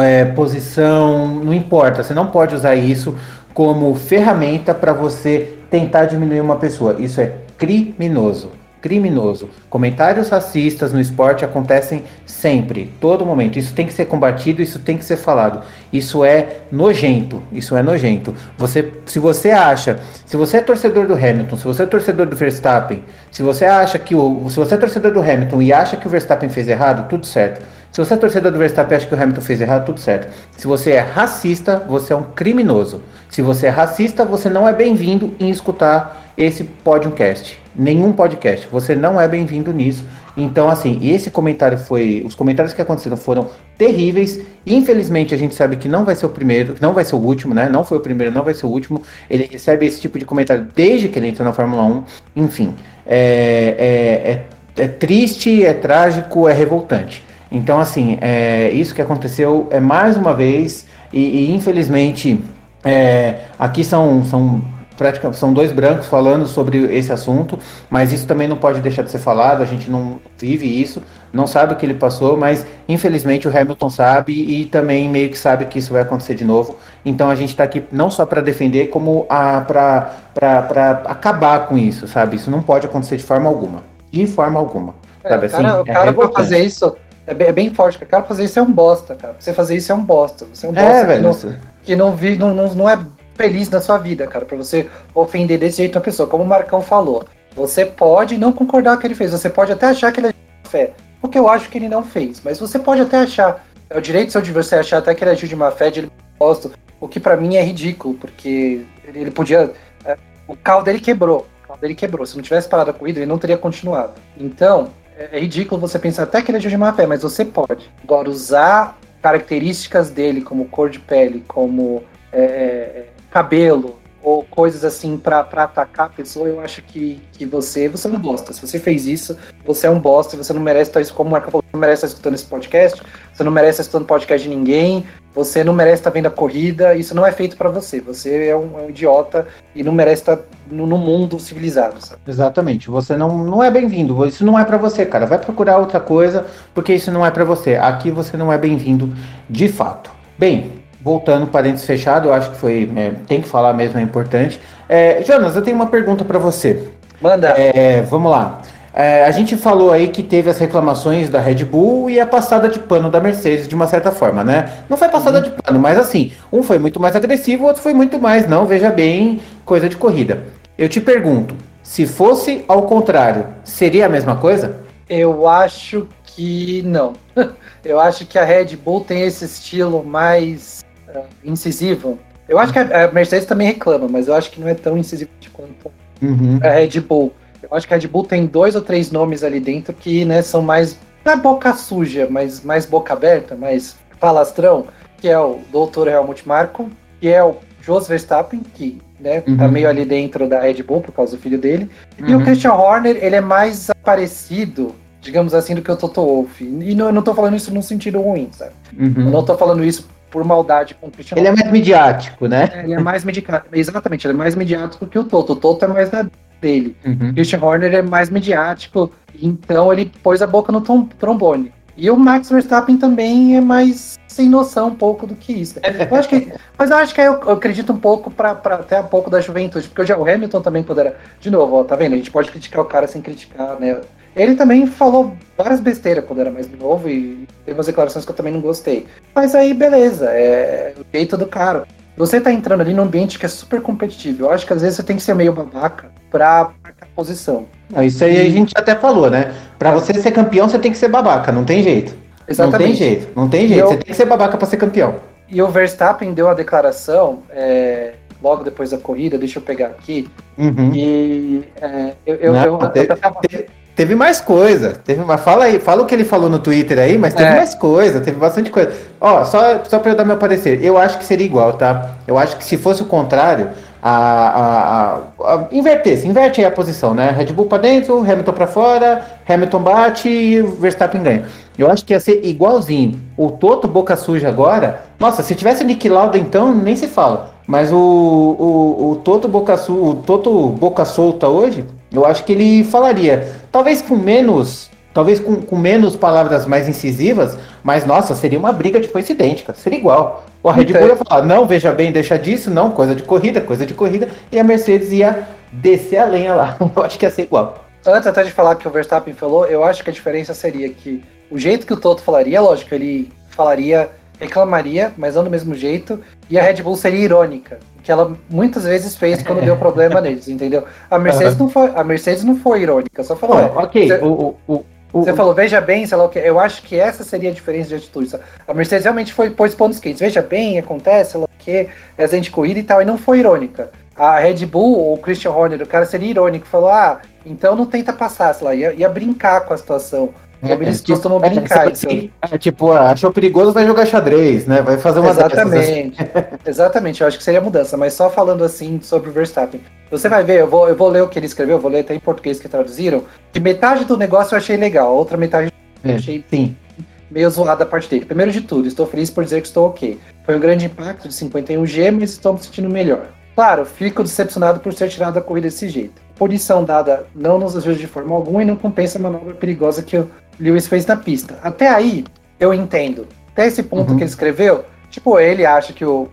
é, posição, não importa. Você não pode usar isso como ferramenta para você tentar diminuir uma pessoa. Isso é criminoso criminoso. Comentários racistas no esporte acontecem sempre, todo momento. Isso tem que ser combatido, isso tem que ser falado. Isso é nojento, isso é nojento. Você, se você acha, se você é torcedor do Hamilton, se você é torcedor do Verstappen, se você acha que o, se você é torcedor do Hamilton e acha que o Verstappen fez errado, tudo certo. Se você é torcedor do Verstappen e acha que o Hamilton fez errado, tudo certo. Se você é racista, você é um criminoso. Se você é racista, você não é bem-vindo em escutar esse podcast. Nenhum podcast. Você não é bem-vindo nisso. Então, assim, esse comentário foi. Os comentários que aconteceram foram terríveis. Infelizmente, a gente sabe que não vai ser o primeiro, não vai ser o último, né? Não foi o primeiro, não vai ser o último. Ele recebe esse tipo de comentário desde que ele entrou na Fórmula 1. Enfim, é, é, é, é triste, é trágico, é revoltante. Então, assim, é, isso que aconteceu é mais uma vez, e, e infelizmente, é, aqui são, são praticamente são dois brancos falando sobre esse assunto, mas isso também não pode deixar de ser falado, a gente não vive isso, não sabe o que ele passou, mas infelizmente o Hamilton sabe e também meio que sabe que isso vai acontecer de novo. Então a gente está aqui não só para defender, como para acabar com isso, sabe? Isso não pode acontecer de forma alguma. De forma alguma. É, sabe? Assim, cara, o cara é fazer isso é bem, é bem forte, o cara fazer isso é um bosta, cara. Você fazer isso é um bosta. Você é um é, bosta é, que, velho, não, que não, vi, não, não, não é feliz na sua vida, cara, para você ofender desse jeito uma pessoa. Como o Marcão falou, você pode não concordar com o que ele fez, você pode até achar que ele é de má fé, porque eu acho que ele não fez, mas você pode até achar, é o direito seu de você achar até que ele agiu de má fé, de posto, o que para mim é ridículo, porque ele podia. É, o carro dele quebrou. O carro dele quebrou. Se não tivesse parado a corrida, ele não teria continuado. Então, é, é ridículo você pensar até que ele agiu de má fé, mas você pode. Agora, usar características dele, como cor de pele, como é, é cabelo ou coisas assim para atacar a pessoa, eu acho que, que você você não bosta. Se você fez isso, você é um bosta, você não merece estar isso como Marco falou, não merece estar escutando esse podcast, você não merece estar escutando podcast de ninguém, você não merece estar vendo a corrida, isso não é feito para você. Você é um, é um, idiota e não merece estar no, no mundo civilizado, sabe? Exatamente. Você não, não é bem-vindo. Isso não é para você, cara. Vai procurar outra coisa, porque isso não é para você. Aqui você não é bem-vindo de fato. Bem, voltando, parênteses fechado, eu acho que foi. É, tem que falar mesmo, é importante. É, Jonas, eu tenho uma pergunta para você. Manda. É, vamos lá. É, a gente falou aí que teve as reclamações da Red Bull e a passada de pano da Mercedes, de uma certa forma, né? Não foi passada uhum. de pano, mas assim, um foi muito mais agressivo, o outro foi muito mais, não, veja bem, coisa de corrida. Eu te pergunto, se fosse ao contrário, seria a mesma coisa? Eu acho que não. Eu acho que a Red Bull tem esse estilo mais incisivo. Eu acho que a, Mercedes também reclama, mas eu acho que não é tão incisivo quanto uhum. a Red Bull. Eu acho que a Red Bull tem dois ou três nomes ali dentro que né, são mais. É boca suja, mas mais boca aberta, mais falastrão, que é o Dr. Helmut Marko, que é o Jos Verstappen, que né, tá uhum. tá meio ali dentro da Red Bull por causa do filho dele. Uhum. E o uhum. Christian Horner, ele é mais parecido, digamos assim, do que o Toto Wolff. E não, eu não tô falando isso num sentido ruim, sabe? Uhum. Eu não tô falando isso por maldade com o Christian Ele é mais midiático, né? É, ele é mais mediático. Exatamente, ele é mais midiático que o Toto. O Toto é mais da dele. Uhum. O Christian Horner é mais midiático, então ele pôs a boca no trombone. E o Max Verstappen também é mais sem noção um pouco do que isso. Eu acho que, mas eu acho que eu, eu acredito um pouco para até um pouco da juventude, porque já o Hamilton também poderá. De novo, ó, tá vendo? A gente pode criticar o cara sem criticar, né? Ele também falou várias besteiras quando era mais novo e teve umas declarações que eu também não gostei. Mas aí, beleza, é o jeito do cara. Você tá entrando ali num ambiente que é super competitivo. Eu acho que às vezes você tem que ser meio babaca pra marcar posição. isso aí a gente até falou, né? Pra você ser campeão, você tem que ser babaca, não tem jeito. Exatamente. Não tem jeito, não tem jeito. Eu... Você tem que ser babaca pra ser campeão. E o Verstappen deu a declaração é, logo depois da corrida, deixa eu pegar aqui. Uhum. E é, eu, eu, não, eu, eu, eu tava... Teve mais coisa. Teve uma. Fala aí, fala o que ele falou no Twitter aí, mas teve é. mais coisa, teve bastante coisa. Ó, só, só pra eu dar meu parecer, eu acho que seria igual, tá? Eu acho que se fosse o contrário, a, a, a, a invertesse, inverte aí a posição, né? Red Bull pra dentro, Hamilton pra fora, Hamilton bate e o Verstappen ganha. Eu acho que ia ser igualzinho. O Toto Boca Suja agora, nossa, se tivesse Nick Lauda então, nem se fala. Mas o, o, o Toto Boca, o Toto Boca Solta hoje, eu acho que ele falaria, talvez com menos, talvez com, com menos palavras mais incisivas, mas nossa, seria uma briga de foice idêntica, seria igual. O Red Bull ia falar, não, veja bem, deixa disso, não, coisa de corrida, coisa de corrida, e a Mercedes ia descer a lenha lá. Eu acho que ia ser igual. Antes até de falar que o Verstappen falou, eu acho que a diferença seria que o jeito que o Toto falaria, lógico, ele falaria, reclamaria, mas não do mesmo jeito, e a Red Bull seria irônica, que ela muitas vezes fez quando deu problema neles, entendeu? A Mercedes, uhum. não, foi, a Mercedes não foi irônica, só falou. Oh, ok, você, o, o, o, você falou, veja bem, sei lá o que. Eu acho que essa seria a diferença de atitude. A Mercedes realmente foi pôs pontos quentes. Veja bem, acontece, sei lá o que, é gente corrida e tal, e não foi irônica. A Red Bull, o Christian Horner, o cara seria irônico, falou: ah, então não tenta passar, sei lá, ia, ia brincar com a situação. Como é, eles tipo, é, brincar. Assim, é, tipo, ah, achou perigoso, vai jogar xadrez, né? Vai fazer uma Exatamente. Exatamente, eu acho que seria mudança, mas só falando assim sobre o Verstappen. Você vai ver, eu vou, eu vou ler o que ele escreveu, vou ler até em português que traduziram. De metade do negócio eu achei legal, a outra metade eu é, achei sim. meio zoada a parte dele. Primeiro de tudo, estou feliz por dizer que estou ok. Foi um grande impacto de 51G, mas estou me sentindo melhor. Claro, fico decepcionado por ser tirado da corrida desse jeito. Punição dada não nos ajuda de forma alguma e não compensa a manobra perigosa que o Lewis fez na pista. Até aí, eu entendo. Até esse ponto uhum. que ele escreveu, tipo, ele acha que o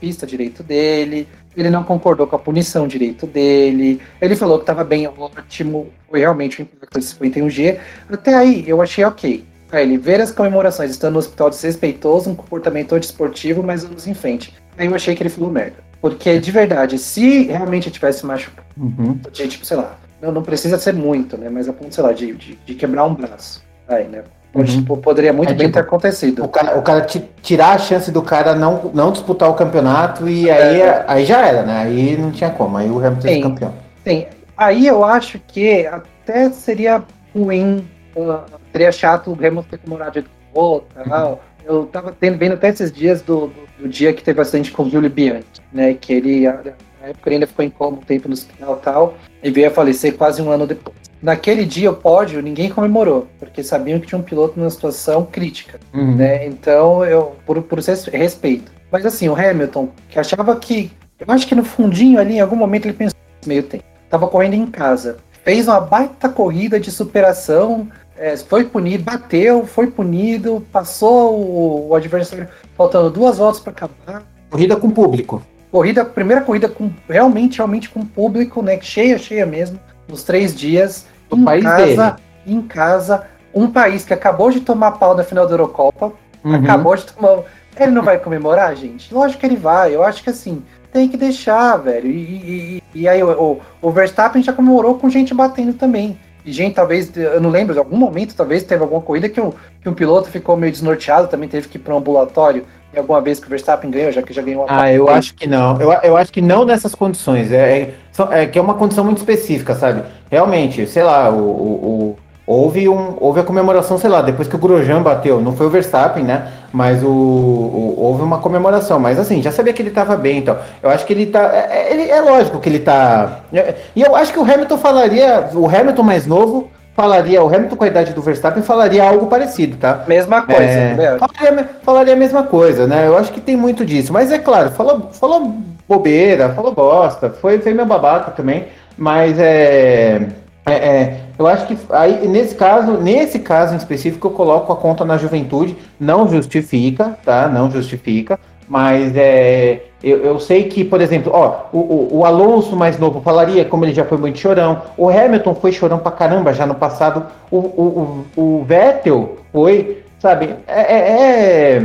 pista direito dele, ele não concordou com a punição direito dele, ele falou que estava bem ótimo, foi realmente um impacto de 51G. Até aí, eu achei ok. Aí ele ver as comemorações estando no hospital desrespeitoso, um comportamento antiesportivo, mas vamos em frente. Aí eu achei que ele falou merda. Porque, de verdade, se realmente tivesse machucado, uhum. de, tipo, sei lá, não, não precisa ser muito, né? Mas a ponto, sei lá, de, de, de quebrar um braço. Aí, né? Pode, uhum. tipo, poderia muito é, bem tipo, ter acontecido. O cara, o cara tirar a chance do cara não, não disputar o campeonato e aí, é. aí já era, né? Aí não tinha como. Aí o Hamilton é campeão. Sim. Aí eu acho que até seria ruim, uh, seria chato o Hamilton ter comemorado de volta, tal. Eu tava tendo, vendo até esses dias do, do, do dia que teve acidente com o Giulio Bianchi, né? Que ele, na época, ele ainda ficou em coma um tempo no hospital e tal, e veio a falecer quase um ano depois. Naquele dia, o pódio, ninguém comemorou, porque sabiam que tinha um piloto numa situação crítica, uhum. né? Então, eu, por, por respeito. Mas assim, o Hamilton, que achava que. Eu acho que no fundinho ali, em algum momento, ele pensou meio tempo. Tava correndo em casa. Fez uma baita corrida de superação é, foi punido, bateu, foi punido, passou o, o adversário faltando duas voltas para acabar. Corrida com público. Corrida, primeira corrida com realmente, realmente com público, né? Cheia, cheia mesmo, nos três dias. Em país casa, dele. Em casa, um país que acabou de tomar pau na final da Eurocopa, uhum. acabou de tomar. Ele não vai comemorar, gente? Lógico que ele vai. Eu acho que assim, tem que deixar, velho. E, e, e aí o, o, Verstappen já comemorou com gente batendo também gente, talvez, eu não lembro, em algum momento, talvez teve alguma corrida que um, que um piloto ficou meio desnorteado, também teve que ir para um ambulatório. E alguma vez que o Verstappen ganhou, já que já ganhou uma Ah, eu acho que não. Eu, eu acho que não nessas condições. É, é, é, que é uma condição muito específica, sabe? Realmente, sei lá, o, o, houve, um, houve a comemoração, sei lá, depois que o Grosjean bateu, não foi o Verstappen, né? Mas o, o houve uma comemoração. Mas assim, já sabia que ele estava bem, então. Eu acho que ele tá. É, é, ele, é lógico que ele tá. É, e eu acho que o Hamilton falaria. O Hamilton mais novo falaria, o Hamilton com a idade do Verstappen falaria algo parecido, tá? Mesma coisa, é, né? falaria, falaria, a mesma coisa, né? Eu acho que tem muito disso. Mas é claro, falou, falou bobeira, falou bosta, foi, foi meu babaca também. Mas é. É, é, eu acho que aí nesse caso, nesse caso em específico, eu coloco a conta na juventude, não justifica, tá? Não justifica, mas é, eu, eu sei que, por exemplo, ó, o, o, o, Alonso mais novo falaria, como ele já foi muito chorão, o Hamilton foi chorão pra caramba já no passado, o, o, o, Vettel foi, sabe, é, é,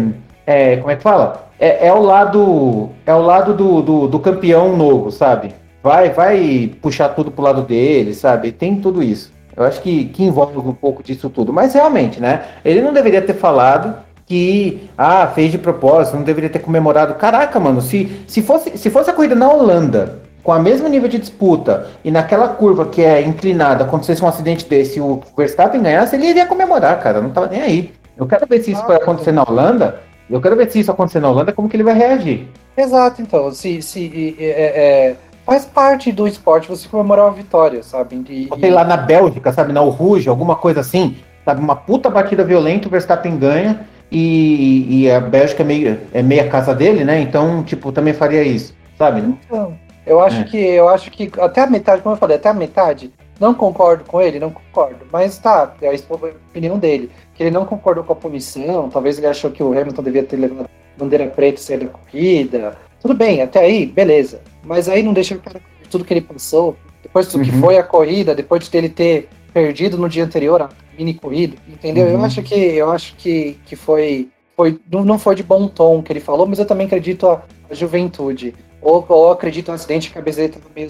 é, é como é que fala? É, é o lado, é o lado do, do, do campeão novo, sabe? Vai, vai puxar tudo pro lado dele, sabe? Tem tudo isso. Eu acho que, que envolve um pouco disso tudo. Mas realmente, né? Ele não deveria ter falado que ah, fez de propósito, não deveria ter comemorado. Caraca, mano, se, se, fosse, se fosse a corrida na Holanda, com a mesma nível de disputa, e naquela curva que é inclinada, acontecesse um acidente desse e o Verstappen ganhasse, ele iria comemorar, cara. Não tava nem aí. Eu quero ver se isso vai acontecer na Holanda. Eu quero ver se isso acontecer na Holanda, como que ele vai reagir. Exato, então. Se, se é, é faz parte do esporte você comemorar uma vitória, sabe? E, Sei lá na Bélgica, sabe? Na Rouge, alguma coisa assim, sabe? Uma puta batida violenta, o Verstappen ganha e, e a Bélgica é, meio, é meia casa dele, né? Então, tipo, também faria isso, sabe? Então, eu acho é. que eu acho que até a metade, como eu falei, até a metade, não concordo com ele, não concordo. Mas tá, é a opinião dele. Que ele não concordou com a punição, talvez ele achou que o Hamilton devia ter levado bandeira preta e sair da corrida. Tudo bem, até aí, beleza. Mas aí não deixa o cara tudo que ele passou, depois do uhum. que foi a corrida, depois de ele ter perdido no dia anterior a mini corrida, entendeu? Uhum. Eu acho que eu acho que, que foi, foi não, não foi de bom tom que ele falou, mas eu também acredito a, a juventude. Ou, ou acredito no acidente a cabeça dele meio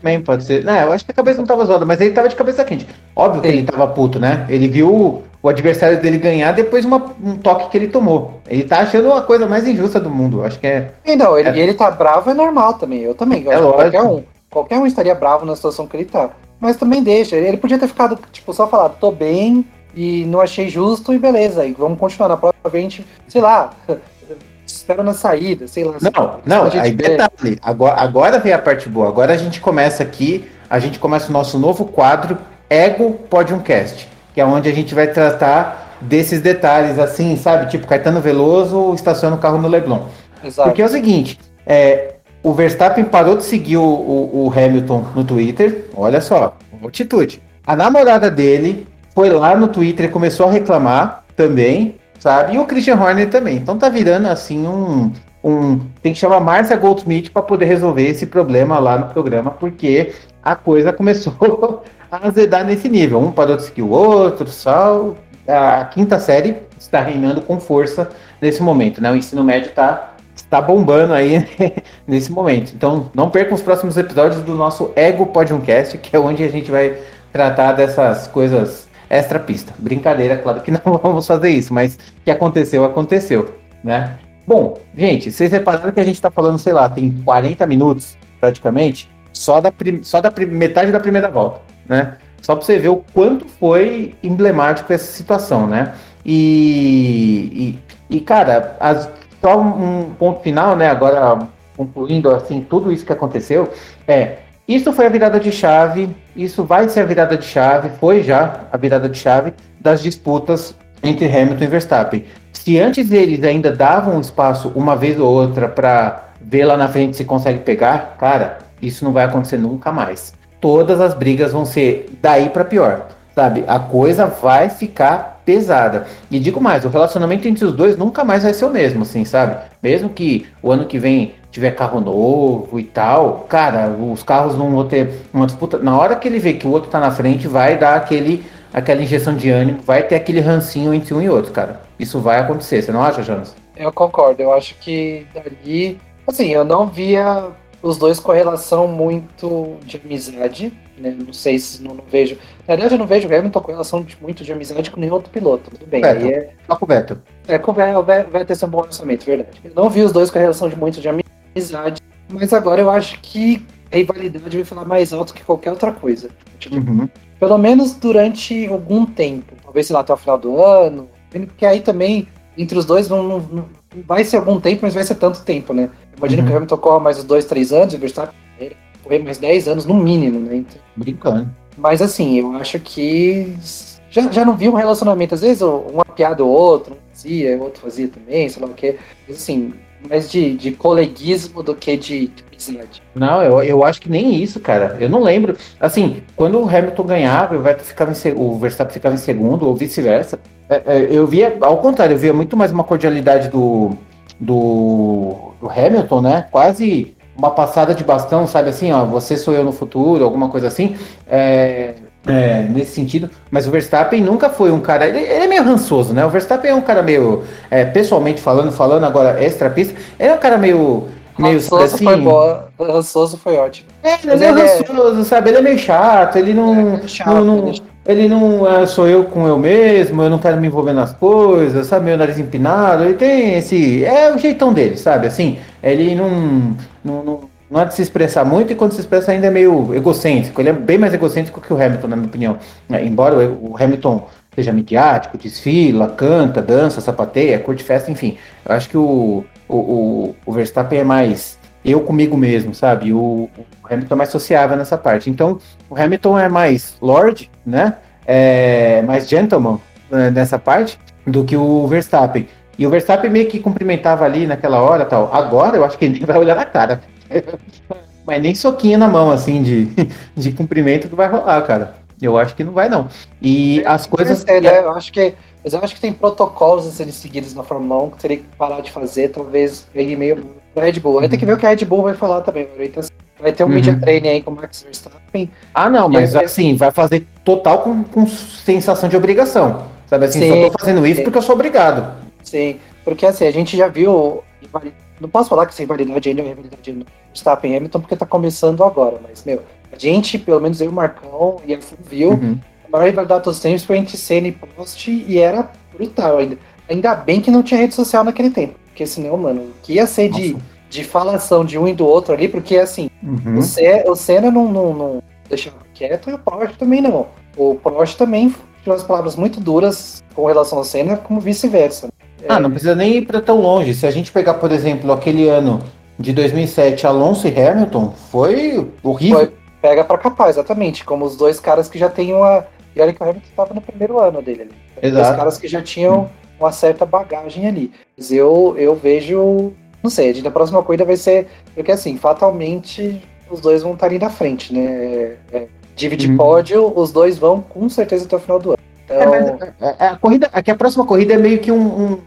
Também pode ser. Não, eu acho que a cabeça não tava zoada, mas ele tava de cabeça quente. Óbvio Sim. que ele tava puto, né? Ele viu o adversário dele ganhar depois de uma, um toque que ele tomou. Ele tá achando a coisa mais injusta do mundo. Acho que é. E não, ele, é... ele tá bravo é normal também. Eu também. Eu é qualquer um. Qualquer um estaria bravo na situação que ele tá. Mas também deixa. Ele podia ter ficado, tipo, só falado, tô bem e não achei justo e beleza. E vamos continuar na próxima vez, sei lá. Espera na saída, sei lá. Não, não, aí detalhe. Agora, agora vem a parte boa. Agora a gente começa aqui, a gente começa o nosso novo quadro, Ego Podiumcast, que é onde a gente vai tratar desses detalhes, assim, sabe? Tipo, Caetano Veloso estaciona o carro no Leblon. Exato. Porque é o seguinte, é, o Verstappen parou de seguir o, o, o Hamilton no Twitter. Olha só, atitude. A namorada dele foi lá no Twitter e começou a reclamar também, sabe? E o Christian Horner também. Então tá virando assim um. um tem que chamar Márcia Goldsmith para poder resolver esse problema lá no programa, porque a coisa começou azedar nesse nível. Um parou de seguir o outro, só. A quinta série está reinando com força nesse momento, né? O ensino médio está está bombando aí nesse momento. Então, não percam os próximos episódios do nosso Ego Podcast, que é onde a gente vai tratar dessas coisas extra pista. Brincadeira, claro que não vamos fazer isso, mas que aconteceu, aconteceu, né? Bom, gente, vocês repararam que a gente está falando, sei lá, tem 40 minutos praticamente, só da, só da metade da primeira volta, né? Só para você ver o quanto foi emblemático essa situação, né? E, e, e cara, as, só um ponto final, né? Agora concluindo assim tudo isso que aconteceu, é isso foi a virada de chave, isso vai ser a virada de chave, foi já a virada de chave das disputas entre Hamilton e Verstappen. Se antes eles ainda davam espaço uma vez ou outra para ver lá na frente se consegue pegar, cara, isso não vai acontecer nunca mais. Todas as brigas vão ser daí para pior, sabe? A coisa vai ficar pesada. E digo mais, o relacionamento entre os dois nunca mais vai ser o mesmo, assim, sabe? Mesmo que o ano que vem tiver carro novo e tal, cara, os carros não vão ter uma disputa. Na hora que ele vê que o outro tá na frente, vai dar aquele, aquela injeção de ânimo, vai ter aquele rancinho entre um e outro, cara. Isso vai acontecer, você não acha, Jonas? Eu concordo, eu acho que dali. Assim, eu não via os dois com relação muito de amizade, né? Não sei se não, não, vejo. Na verdade, eu não vejo o Hamilton com relação de, muito de amizade com nenhum outro piloto. Tudo bem. Aí é... Só com o. É, com o vai ter um bom lançamento, verdade. Eu não vi os dois com relação de muito de amizade, mas agora eu acho que a rivalidade vai falar mais alto que qualquer outra coisa. Tipo, uhum. Pelo menos durante algum tempo. Talvez, sei lá, até o final do ano. Porque aí também, entre os dois, não, não, não vai ser algum tempo, mas vai ser tanto tempo, né? Imagina uhum. que o Hamilton corra mais uns dois, três anos, e o Verstappen correr mais 10 anos no mínimo, né? Então, Brincando. Mas assim, eu acho que já, já não vi um relacionamento, às vezes uma piada ou outra, um fazia, outro fazia também, sei lá o quê. Mas assim, mais de, de coleguismo do que de, de amizade. Não, eu, eu acho que nem isso, cara. Eu não lembro. Assim, quando o Hamilton ganhava, o, Vettel ficava em, o Verstappen ficava em segundo, ou vice-versa. É, é, eu via, ao contrário, eu via muito mais uma cordialidade do, do, do Hamilton, né? Quase uma passada de bastão, sabe assim, ó, você sou eu no futuro, alguma coisa assim, é, é, nesse sentido. Mas o Verstappen nunca foi um cara, ele, ele é meio rançoso, né? O Verstappen é um cara meio, é, pessoalmente falando, falando agora extra pista, ele é um cara meio meio rançoso assim. foi boa, rançoso foi ótimo. É, ele é meio é rançoso, sabe? Ele é meio chato, ele não. É chato, não, não ele não é, sou eu com eu mesmo, eu não quero me envolver nas coisas, sabe? Meu nariz empinado, ele tem esse. É o jeitão dele, sabe? Assim, ele não, não, não, não é de se expressar muito e quando se expressa ainda é meio egocêntrico. Ele é bem mais egocêntrico que o Hamilton, na minha opinião. É, embora o Hamilton seja midiático, desfila, canta, dança, sapateia, curte festa, enfim. Eu acho que o, o, o, o Verstappen é mais eu comigo mesmo, sabe? O, o, Hamilton é mais sociável nessa parte. Então, o Hamilton é mais Lord, né? É mais gentleman né, nessa parte. do que o Verstappen. E o Verstappen meio que cumprimentava ali naquela hora tal. Agora eu acho que ele vai olhar na cara. Mas nem soquinho na mão, assim, de, de cumprimento que vai rolar, cara. Eu acho que não vai, não. E é, as coisas. Ser, né? Eu acho que. Mas eu acho que tem protocolos a serem seguidos na Fórmula 1 que teria que parar de fazer, talvez pegue meio Red Bull. Vai ter que ver o que a Red Bull vai falar também. Então, vai ter um uhum. media training aí com o Max Verstappen. Ah, não, mas assim, vai fazer total com, com sensação de obrigação. Sabe assim, sim, só tô fazendo isso sim. porque eu sou obrigado. Sim, porque assim, a gente já viu. Não posso falar que essa rivalidade ainda é rivalidade no Verstappen Hamilton, porque tá começando agora, mas, meu, a gente, pelo menos eu e o Marcão, e a viu, uhum. a maior rivalidade dos tempos foi entre Senna e Prost e era brutal ainda. Ainda bem que não tinha rede social naquele tempo, porque senão, mano, o que ia ser de, de falação de um e do outro ali, porque assim, uhum. o, Senna, o Senna não, não, não deixava quieto e o Prost também não. O Prost também tinha umas palavras muito duras com relação ao Senna, como vice-versa. Ah, não precisa nem ir para tão longe. Se a gente pegar, por exemplo, aquele ano de 2007, Alonso e Hamilton, foi horrível. Foi, pega para capaz, exatamente. Como os dois caras que já têm uma. E olha que o Hamilton estava no primeiro ano dele ali. Exato. Os caras que já tinham uma certa bagagem ali. Mas eu, eu vejo. Não sei, a próxima corrida vai ser. Porque assim, fatalmente os dois vão estar ali na frente, né? É, é, divide uhum. pódio, os dois vão com certeza até o final do ano. Então... É, mas a, é, é, a, corrida, aqui a próxima corrida é meio que um, um,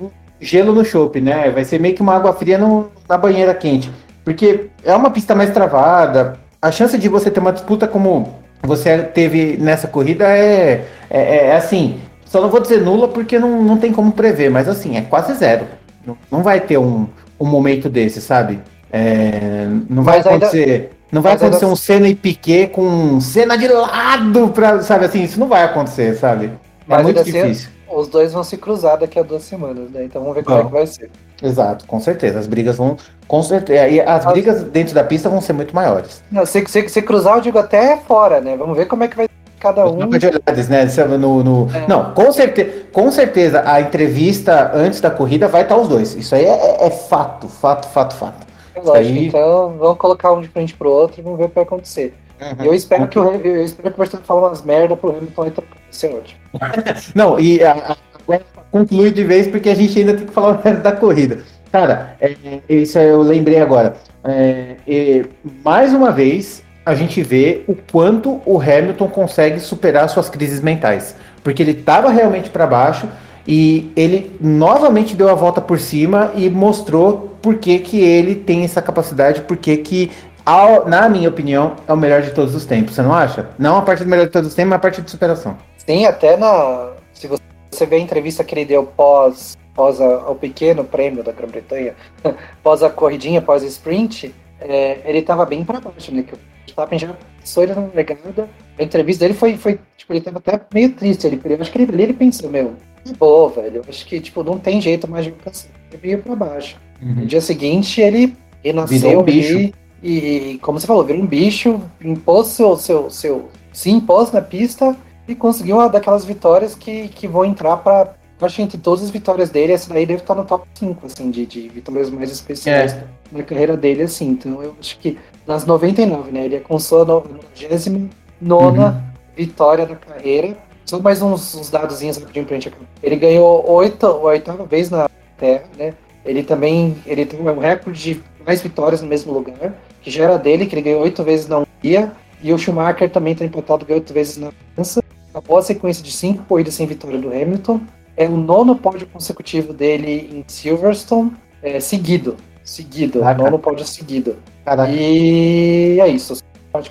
um gelo no chope, né? Vai ser meio que uma água fria no, na banheira quente. Porque é uma pista mais travada. A chance de você ter uma disputa como você teve nessa corrida é, é, é assim. Só não vou dizer nula porque não, não tem como prever, mas assim, é quase zero. Não, não vai ter um, um momento desse, sabe? É, não vai mas acontecer. Ainda não vai acontecer um Senna e Piquet com cena de lado, pra, sabe assim? Isso não vai acontecer, sabe? É Mas muito assim, difícil. Assim, os dois vão se cruzar daqui a duas semanas, né? Então vamos ver como é que vai ser. Exato, com certeza. As brigas vão. Com certeza. E as, as... brigas dentro da pista vão ser muito maiores. Não, se, se, se cruzar, eu digo até fora, né? Vamos ver como é que vai cada um. Né? No, no... É. Não, com certeza, com certeza a entrevista antes da corrida vai estar os dois. Isso aí é, é, é fato, fato, fato, fato. Lógico, aí... então vamos colocar um de frente pro outro e vamos ver o que vai acontecer. Uhum. Eu espero que o eu espero que o Verstappen fale umas merda pro Hamilton é ótimo. Não, e agora conclui de vez porque a gente ainda tem que falar o resto da corrida. Cara, é, isso eu lembrei agora. É, é, mais uma vez, a gente vê o quanto o Hamilton consegue superar suas crises mentais. Porque ele estava realmente para baixo e ele novamente deu a volta por cima e mostrou por que, que ele tem essa capacidade, por que, que ao, na minha opinião, é o melhor de todos os tempos, você não acha? Não a parte do melhor de todos os tempos, mas a parte de superação. Sim, até na. Se você vê a entrevista que ele deu pós, pós a, pequeno prêmio da Grã-Bretanha, pós a corridinha, pós o sprint, é, ele estava bem para baixo, né? Que Verstappen já passou ele na legada. A entrevista dele foi, foi tipo, ele estava até meio triste. Ele, eu acho que ele, ele pensou, meu, Pô, velho, eu acho que, tipo, não tem jeito mais de educação. Ele veio pra baixo. Uhum. No dia seguinte, ele renasceu um bicho. E, como você falou, virou um bicho, impôs seu, seu, seu, se impôs na pista e conseguiu uma daquelas vitórias que, que vão entrar pra. Eu acho que entre todas as vitórias dele, essa daí deve estar no top 5, assim, de, de vitórias mais especiais é. na carreira dele, assim. Então eu acho que nas 99, né? Ele alcançou a 99 uhum. vitória da carreira só mais uns, uns dados rapidinho pra gente acabar. Ele ganhou oito, a oitava vez na Terra, né? Ele também ele tem um recorde de mais vitórias no mesmo lugar, que já era dele, que ele ganhou oito vezes na Hungria. E o Schumacher também está empatado, ganhou oito vezes na França. Após a sequência de cinco corridas sem vitória do Hamilton, é o nono pódio consecutivo dele em Silverstone, é, seguido. Seguido, ah, nono pódio seguido. Caraca. E é isso.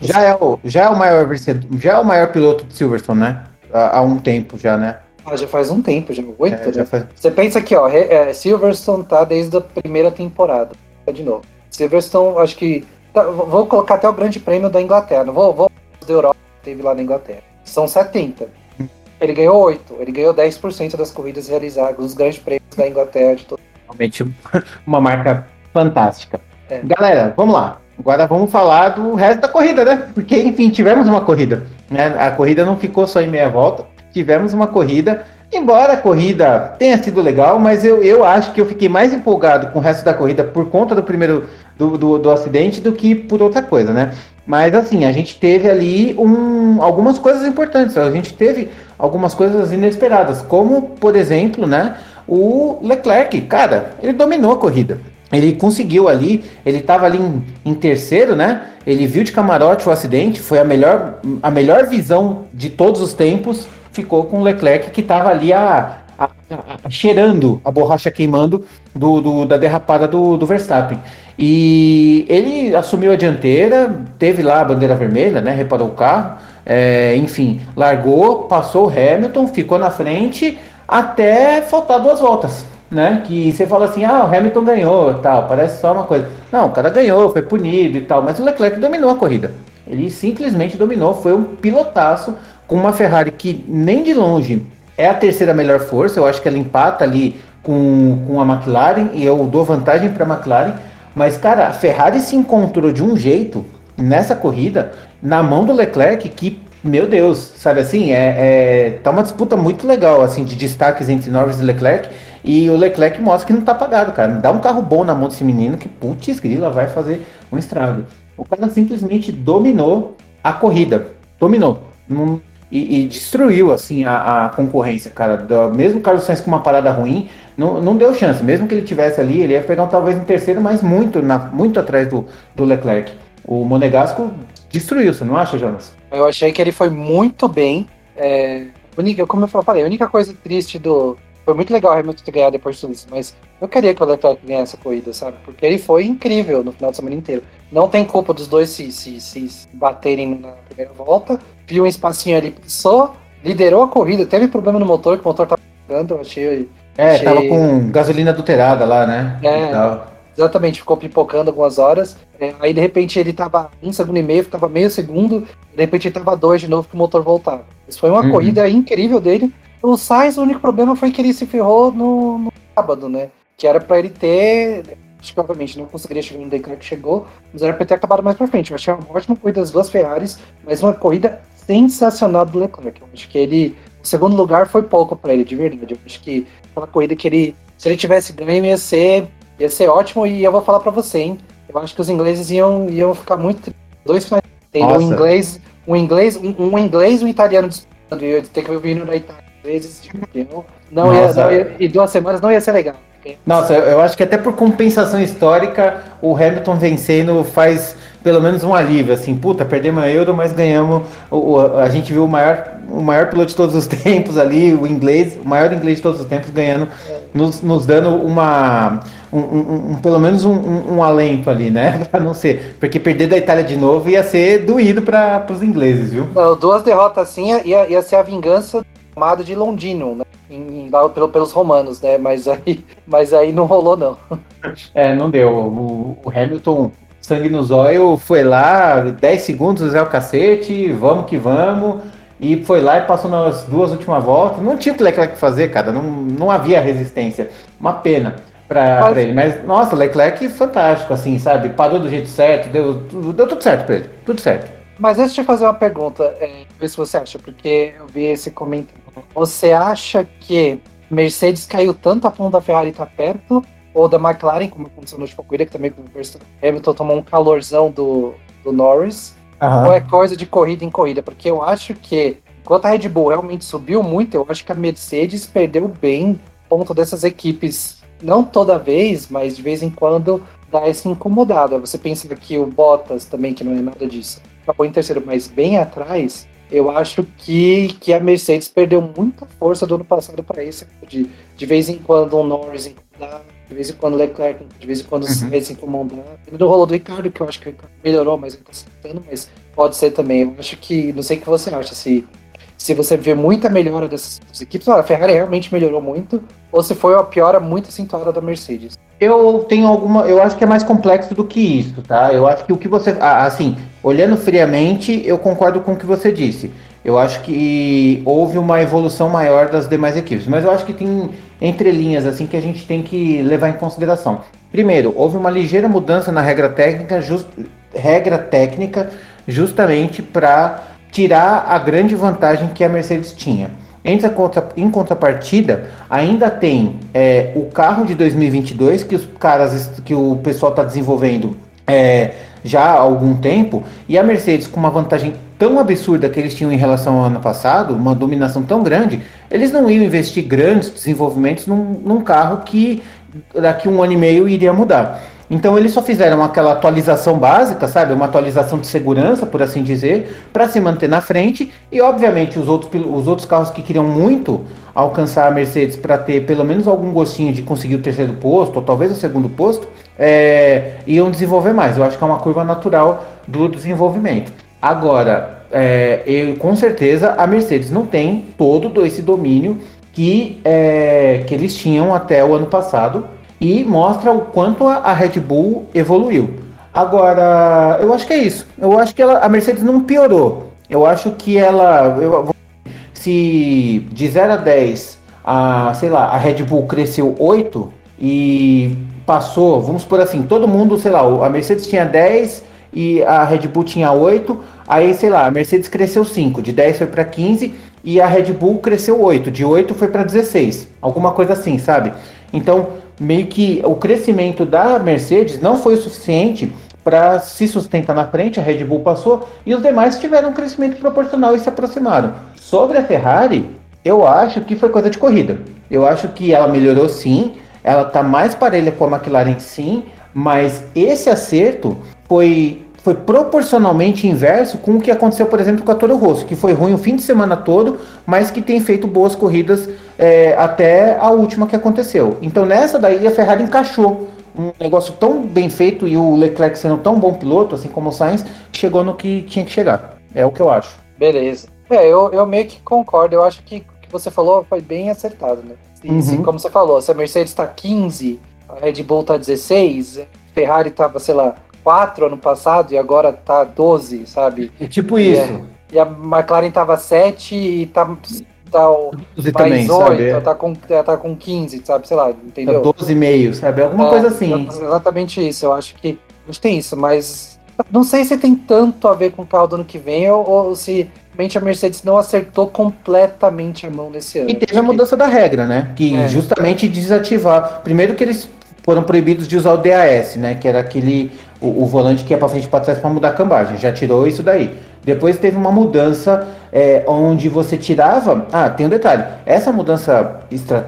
Já é, o, já é o maior já é o maior piloto de Silverstone, né? há, há um tempo já, né? Ah, já faz um tempo, já oito, é, já faz... Você pensa aqui, ó, é, Silverstone tá desde a primeira temporada. De novo. Silverstone, acho que. Tá, vou colocar até o Grande Prêmio da Inglaterra. Não vou, vou da Europa que teve lá na Inglaterra. São 70. Ele ganhou 8. Ele ganhou 10% das corridas realizadas, dos grandes prêmios da Inglaterra de todo. Realmente uma marca fantástica. É. Galera, vamos lá. Agora vamos falar do resto da corrida, né? Porque, enfim, tivemos uma corrida. Né? A corrida não ficou só em meia volta, tivemos uma corrida. Embora a corrida tenha sido legal, mas eu, eu acho que eu fiquei mais empolgado com o resto da corrida por conta do primeiro do, do, do acidente do que por outra coisa, né? Mas assim, a gente teve ali um, algumas coisas importantes. A gente teve algumas coisas inesperadas, como, por exemplo, né, o Leclerc, cara, ele dominou a corrida. Ele conseguiu ali, ele estava ali em, em, terceiro, né? Ele viu de camarote o acidente, foi a melhor, a melhor visão de todos os tempos. Ficou com o Leclerc que estava ali a, a, a, cheirando a borracha queimando do, do da derrapada do, do, Verstappen. E ele assumiu a dianteira, teve lá a bandeira vermelha, né? Reparou o carro, é, enfim, largou, passou o Hamilton, ficou na frente até faltar duas voltas né? Que você fala assim, ah, o Hamilton ganhou tal, parece só uma coisa. Não, o cara ganhou, foi punido e tal, mas o Leclerc dominou a corrida. Ele simplesmente dominou, foi um pilotaço com uma Ferrari que nem de longe é a terceira melhor força, eu acho que ela empata ali com, com a McLaren e eu dou vantagem para a McLaren, mas cara, a Ferrari se encontrou de um jeito nessa corrida na mão do Leclerc que meu Deus, sabe assim, é, é tá uma disputa muito legal assim de destaques entre Norris e Leclerc e o Leclerc mostra que não tá apagado, cara. Dá um carro bom na mão desse menino que, putz, grila, vai fazer um estrago. O cara simplesmente dominou a corrida. Dominou. E, e, destruiu, assim, a, a, concorrência, cara. Do, mesmo o Carlos Sainz com uma parada ruim, não, não deu chance. Mesmo que ele tivesse ali, ele ia pegar talvez em terceiro, mas muito, na, muito atrás do, do Leclerc. O Monegasco destruiu, você não acha, Jonas? Eu achei que ele foi muito bem. É, única, como eu falei, a única coisa triste do, foi muito legal o Hamilton ter ganhado depois de tudo isso, mas eu queria que o Leclerc ganhasse essa corrida, sabe? Porque ele foi incrível no final de semana inteiro. Não tem culpa dos dois se, se, se baterem na primeira volta. Viu um espacinho ali, passou, liderou a corrida, teve problema no motor, que o motor tava eu achei. É, achei... tava com gasolina adulterada lá, né? É. Exatamente, ficou pipocando algumas horas. É, aí de repente ele tava um segundo e meio, ficava meio segundo, de repente ele tava dois de novo que o motor voltava. Isso foi uma uhum. corrida incrível dele. O Sainz, o único problema foi que ele se ferrou no, no sábado, né? Que era para ele ter. Acho que obviamente não conseguiria chegar no Declan que chegou, mas era para ter acabado mais pra frente. Eu achei uma ótima corrida das duas Ferraris, mas uma corrida sensacional do Leclerc. Eu acho que ele. O segundo lugar foi pouco para ele, de verdade. Eu acho que aquela corrida que ele. Se ele tivesse ganho, ia ser, ia ser ótimo. E eu vou falar para você, hein? Eu acho que os ingleses iam, iam ficar muito. Dois finais. Tem um inglês, um inglês, um, um inglês e um italiano disputando. E eu ter que vir da Itália vezes campeão. Não ia, não ia, e duas semanas não ia ser legal. Nossa, eu acho que até por compensação histórica, o Hamilton vencendo faz pelo menos um alívio, assim, puta, perdemos a Euro, mas ganhamos, o, a gente viu o maior, o maior piloto de todos os tempos ali, o inglês, o maior inglês de todos os tempos ganhando, nos, nos dando uma, um, um, um pelo menos um, um, alento ali, né, pra não ser, porque perder da Itália de novo ia ser doído para os ingleses, viu? duas derrotas assim ia, ia ser a vingança chamado de Londino, né? Em, lá pelo, pelos romanos, né? Mas aí, mas aí não rolou, não. É, não deu. O, o Hamilton, sangue nos olhos, foi lá, 10 segundos, é o cacete, vamos que vamos. E foi lá e passou nas duas últimas voltas. Não tinha o que Leclerc fazer, cara. Não, não havia resistência. Uma pena para ele. Mas, nossa, Leclerc fantástico, assim, sabe? Parou do jeito certo, deu, deu tudo certo para ele. Tudo certo. Mas antes de fazer uma pergunta, é, ver se você acha, porque eu vi esse comentário você acha que Mercedes caiu tanto a ponta da Ferrari tá perto, ou da McLaren, como aconteceu no última corrida, que também o Hamilton tomou um calorzão do, do Norris, uhum. ou é coisa de corrida em corrida? Porque eu acho que, enquanto a Red Bull realmente subiu muito, eu acho que a Mercedes perdeu bem ponto dessas equipes, não toda vez, mas de vez em quando dá essa incomodada. Você pensa que o Bottas também, que não é nada disso, acabou em terceiro, mas bem atrás, eu acho que, que a Mercedes perdeu muita força do ano passado para esse de, de vez em quando o Norris incomodar, de vez em quando Leclerc, de vez em quando uhum. Sainz incomodar. No rolo do Ricardo, que eu acho que o Ricardo melhorou, mas ele tá acertando, mas pode ser também. Eu acho que, não sei o que você acha, se, se você vê muita melhora dessas equipes, a Ferrari realmente melhorou muito, ou se foi uma piora muito acentuada da Mercedes. Eu tenho alguma. Eu acho que é mais complexo do que isso, tá? Eu acho que o que você. Assim, olhando friamente, eu concordo com o que você disse. Eu acho que houve uma evolução maior das demais equipes, mas eu acho que tem entrelinhas assim que a gente tem que levar em consideração. Primeiro, houve uma ligeira mudança na regra técnica, just, regra técnica justamente para tirar a grande vantagem que a Mercedes tinha. Em, contra, em contrapartida, ainda tem é, o carro de 2022 que os caras que o pessoal está desenvolvendo é, já há algum tempo, e a Mercedes com uma vantagem tão absurda que eles tinham em relação ao ano passado, uma dominação tão grande, eles não iam investir grandes desenvolvimentos num, num carro que daqui um ano e meio iria mudar. Então eles só fizeram aquela atualização básica, sabe? Uma atualização de segurança, por assim dizer, para se manter na frente. E obviamente os outros, os outros carros que queriam muito alcançar a Mercedes para ter pelo menos algum gostinho de conseguir o terceiro posto, ou talvez o segundo posto, é, iam desenvolver mais. Eu acho que é uma curva natural do desenvolvimento. Agora, é, eu, com certeza a Mercedes não tem todo esse domínio que, é, que eles tinham até o ano passado e mostra o quanto a, Red Bull evoluiu. Agora, eu acho que é isso. Eu acho que ela, a Mercedes não piorou. Eu acho que ela. Eu, se de 0 a 10, a, sei lá, a Red Bull cresceu 8 e passou, vamos por assim, todo mundo, sei lá, a Mercedes tinha 10 e a Red Bull tinha 8, aí, sei lá, a Mercedes cresceu 5, de 10 foi para 15 e a Red Bull cresceu 8, de 8 foi para 16, alguma coisa assim, sabe? Então, meio que o crescimento da Mercedes não foi o suficiente para se sustentar na frente, a Red Bull passou e os demais tiveram um crescimento proporcional e se aproximaram. Sobre a Ferrari, eu acho que foi coisa de corrida. Eu acho que ela melhorou sim, ela está mais parelha com a McLaren sim, mas esse acerto foi foi proporcionalmente inverso com o que aconteceu, por exemplo, com a Toro Rosso, que foi ruim o fim de semana todo, mas que tem feito boas corridas é, até a última que aconteceu. Então nessa daí a Ferrari encaixou um negócio tão bem feito e o Leclerc sendo tão bom piloto, assim como o Sainz, chegou no que tinha que chegar. É o que eu acho. Beleza. É, eu, eu meio que concordo. Eu acho que o que você falou foi bem acertado, né? E, uhum. se, como você falou, se a Mercedes está 15, a Red Bull está 16, a Ferrari estava, sei lá, 4 ano passado e agora tá 12, sabe? É tipo e isso. É, e a McLaren tava 7 e tá, tá o, mais também, 8, sabe? tá com, tá com 15, sabe? Sei lá, entendeu? Tá 12,5, sabe? Alguma é, coisa assim. Exatamente isso, eu acho que a gente tem isso, mas não sei se tem tanto a ver com o carro do ano que vem ou, ou se realmente a Mercedes não acertou completamente a mão nesse ano. E teve a mudança da regra, né? Que é. justamente desativar. Primeiro que eles foram proibidos de usar o DAS, né? Que era aquele o, o volante que é para frente e para trás para mudar a cambagem. Já tirou isso daí. Depois teve uma mudança é, onde você tirava. Ah, tem um detalhe. Essa mudança,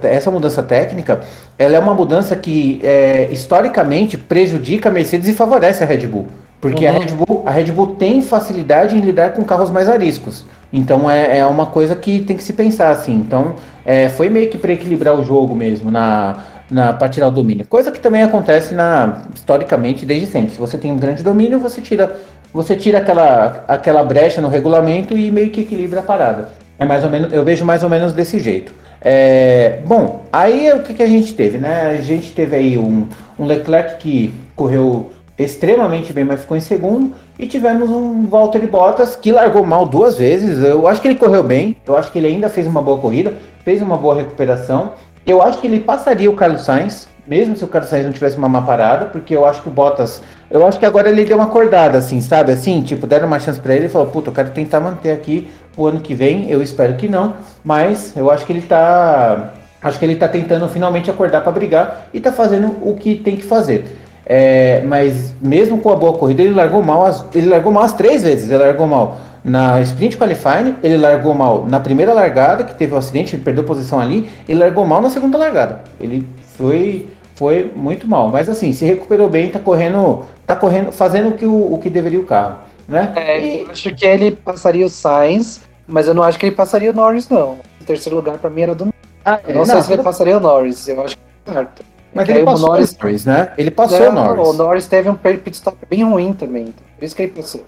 essa mudança técnica, ela é uma mudança que é, historicamente prejudica a Mercedes e favorece a Red Bull. Porque uhum. a, Red Bull, a Red Bull tem facilidade em lidar com carros mais ariscos. Então é, é uma coisa que tem que se pensar assim. Então é, foi meio que para equilibrar o jogo mesmo na para tirar o domínio. Coisa que também acontece na historicamente desde sempre. Se você tem um grande domínio, você tira você tira aquela, aquela brecha no regulamento e meio que equilibra a parada. É mais ou menos, eu vejo mais ou menos desse jeito. É, bom, aí o que, que, a gente teve, né? A gente teve aí um, um Leclerc que correu extremamente bem, mas ficou em segundo. E tivemos um Valtteri Bottas que largou mal duas vezes. Eu acho que ele correu bem, eu acho que ele ainda fez uma boa corrida, fez uma boa recuperação. Eu acho que ele passaria o Carlos Sainz, mesmo se o Carlos Sainz não tivesse uma má parada, porque eu acho que o Bottas. Eu acho que agora ele deu uma acordada, assim, sabe? Assim, tipo, deram uma chance para ele e falou: Puta, eu quero tentar manter aqui o ano que vem. Eu espero que não, mas eu acho que ele tá. Acho que ele tá tentando finalmente acordar para brigar e tá fazendo o que tem que fazer. É, mas mesmo com a boa corrida, ele largou mal as, ele largou mal as três vezes. Ele largou mal na sprint qualifying, ele largou mal na primeira largada, que teve um acidente, ele perdeu posição ali, ele largou mal na segunda largada. Ele foi foi muito mal, mas assim, se recuperou bem, tá correndo, tá correndo, fazendo o que o, o que deveria o carro, né? É, e... eu acho que ele passaria o Sainz, mas eu não acho que ele passaria o Norris não. O terceiro lugar para mim era do ah, eu não, não sei se ele passaria o Norris, eu acho que é certo. Mas ele passou o Norris, Norris, né? Ele passou o Norris. O Norris teve um pit stop bem ruim também, por isso que ele passou.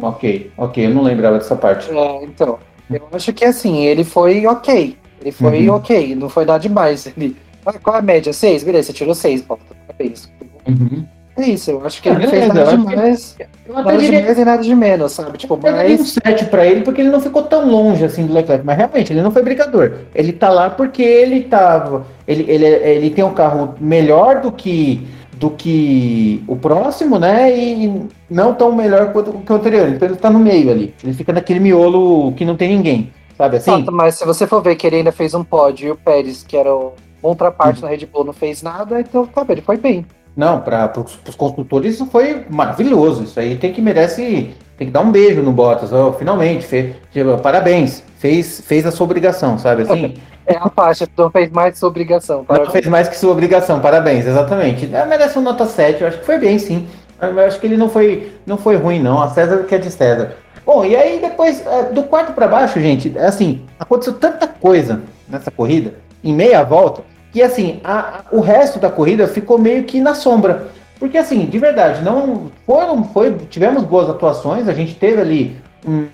Ok, ok, eu não lembrava dessa parte. É, então, eu acho que assim, ele foi ok. Ele foi uhum. ok, não foi nada demais. Ele, qual a média? Seis? Beleza, você tirou seis, pô, parabéns. Uhum. É isso, eu acho que ele não fez nada demais. Eu nada diria... de mais e nada de menos, sabe? Tipo, eu mais... um 7 pra ele porque ele não ficou tão longe assim do Leclerc, mas realmente ele não foi brigador. Ele tá lá porque ele tava. Ele, ele, ele tem um carro melhor do que do que o próximo, né? E não tão melhor quanto que o anterior. Então ele tá no meio ali. Ele fica naquele miolo que não tem ninguém. Sabe assim? mas se você for ver que ele ainda fez um pódio e o Pérez, que era o contraparte uhum. na Red Bull, não fez nada, então tá, ele foi bem. Não, para os construtores isso foi maravilhoso. Isso aí tem que merece, tem que dar um beijo no Bottas. Oh, finalmente, fez, parabéns, fez, fez a sua obrigação, sabe assim? É a faixa, não fez mais que sua obrigação. Parabéns. Não fez mais que sua obrigação, parabéns, exatamente. É, merece um nota 7, eu acho que foi bem, sim. Eu acho que ele não foi, não foi ruim, não. A César que é de César. Bom, e aí depois, é, do quarto para baixo, gente, assim, aconteceu tanta coisa nessa corrida, em meia volta, que assim, a, a, o resto da corrida ficou meio que na sombra. Porque assim, de verdade, não foram, foi, tivemos boas atuações, a gente teve ali um,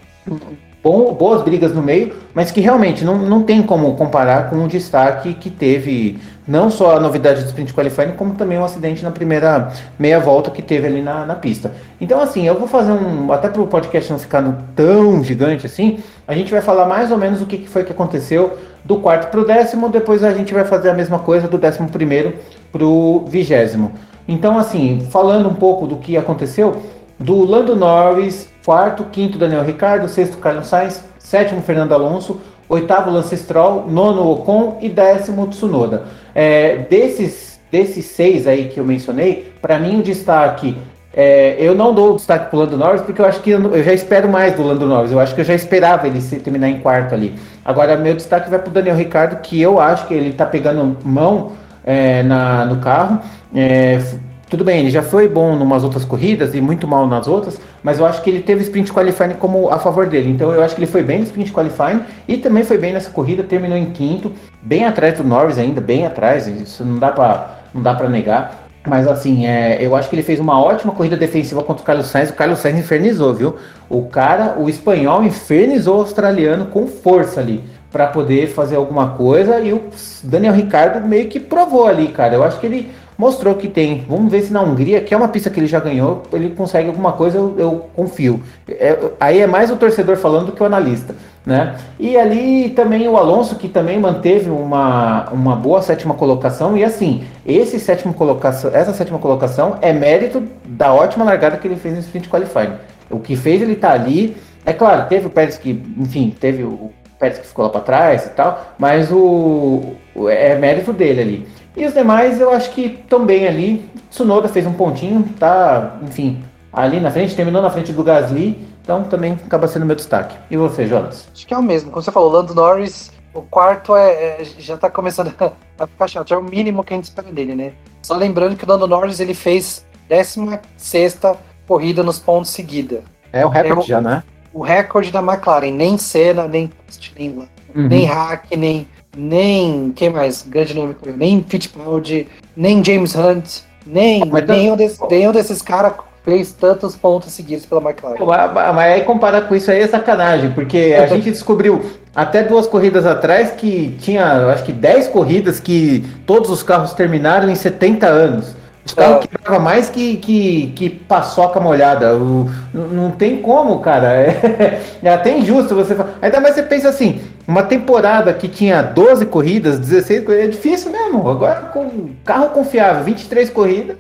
bom, boas brigas no meio, mas que realmente não, não tem como comparar com o destaque que teve não só a novidade do sprint qualifying, como também um acidente na primeira meia volta que teve ali na, na pista. Então, assim, eu vou fazer um. Até para o podcast não ficar tão gigante assim, a gente vai falar mais ou menos o que, que foi que aconteceu do quarto para o décimo, depois a gente vai fazer a mesma coisa do décimo primeiro para o vigésimo. Então, assim, falando um pouco do que aconteceu, do Lando Norris, quarto, quinto Daniel Ricardo, sexto Carlos Sainz, sétimo Fernando Alonso, oitavo Lance Stroll, nono Ocon e décimo Tsunoda. É, desses, desses seis aí que eu mencionei, para mim o destaque é, eu não dou destaque pro Lando Norris porque eu acho que eu, eu, já espero mais do Lando Norris. Eu acho que eu já esperava ele se terminar em quarto ali. Agora, meu destaque vai pro Daniel Ricardo, que eu acho que ele tá pegando mão é, na, no carro. É, tudo bem, ele já foi bom em umas outras corridas e muito mal nas outras, mas eu acho que ele teve sprint qualifying como a favor dele. Então eu acho que ele foi bem no sprint qualifying e também foi bem nessa corrida, terminou em quinto, bem atrás do Norris ainda, bem atrás. Isso não dá para não dá para negar. Mas assim, é, eu acho que ele fez uma ótima corrida defensiva contra o Carlos Sainz. O Carlos Sainz infernizou, viu? O cara, o espanhol, infernizou o australiano com força ali para poder fazer alguma coisa. E o Daniel Ricardo meio que provou ali, cara. Eu acho que ele mostrou que tem. Vamos ver se na Hungria, que é uma pista que ele já ganhou, ele consegue alguma coisa, eu, eu confio. É, aí é mais o torcedor falando do que o analista. Né? E ali também o Alonso, que também manteve uma, uma boa sétima colocação, e assim, esse sétimo colocação, essa sétima colocação é mérito da ótima largada que ele fez no sprint qualifying. O que fez ele estar tá ali, é claro, teve o Pérez que, enfim, teve o Pérez que ficou lá para trás e tal, mas o, o, é mérito dele ali. E os demais eu acho que bem ali. Tsunoda fez um pontinho, tá, enfim, ali na frente, terminou na frente do Gasly. Então também acaba sendo meu destaque. E você, Jonas? Acho que é o mesmo. Como você falou, Lando Norris, o quarto é, é já tá começando a ficar chato. É o mínimo que a gente espera dele, né? Só lembrando que o Lando Norris ele fez 16 corrida nos pontos seguida. É o recorde é o, já, né? O recorde da McLaren. Nem Senna, nem nem, uhum. nem Hack, nem nem quem mais? Grande nome nem Fittipaldi, nem James Hunt, nem nenhum, desse, nenhum desses caras fez tantos pontos seguidos pela McLaren. Mas, mas aí comparar com isso aí é sacanagem, porque a gente descobriu até duas corridas atrás que tinha, acho que 10 corridas que todos os carros terminaram em 70 anos. Os carros é. quebravam mais que, que, que paçoca molhada. O, não tem como, cara. É, é até injusto você falar. Ainda mais você pensa assim, uma temporada que tinha 12 corridas, 16 corridas, é difícil mesmo. Agora com carro confiável, 23 corridas,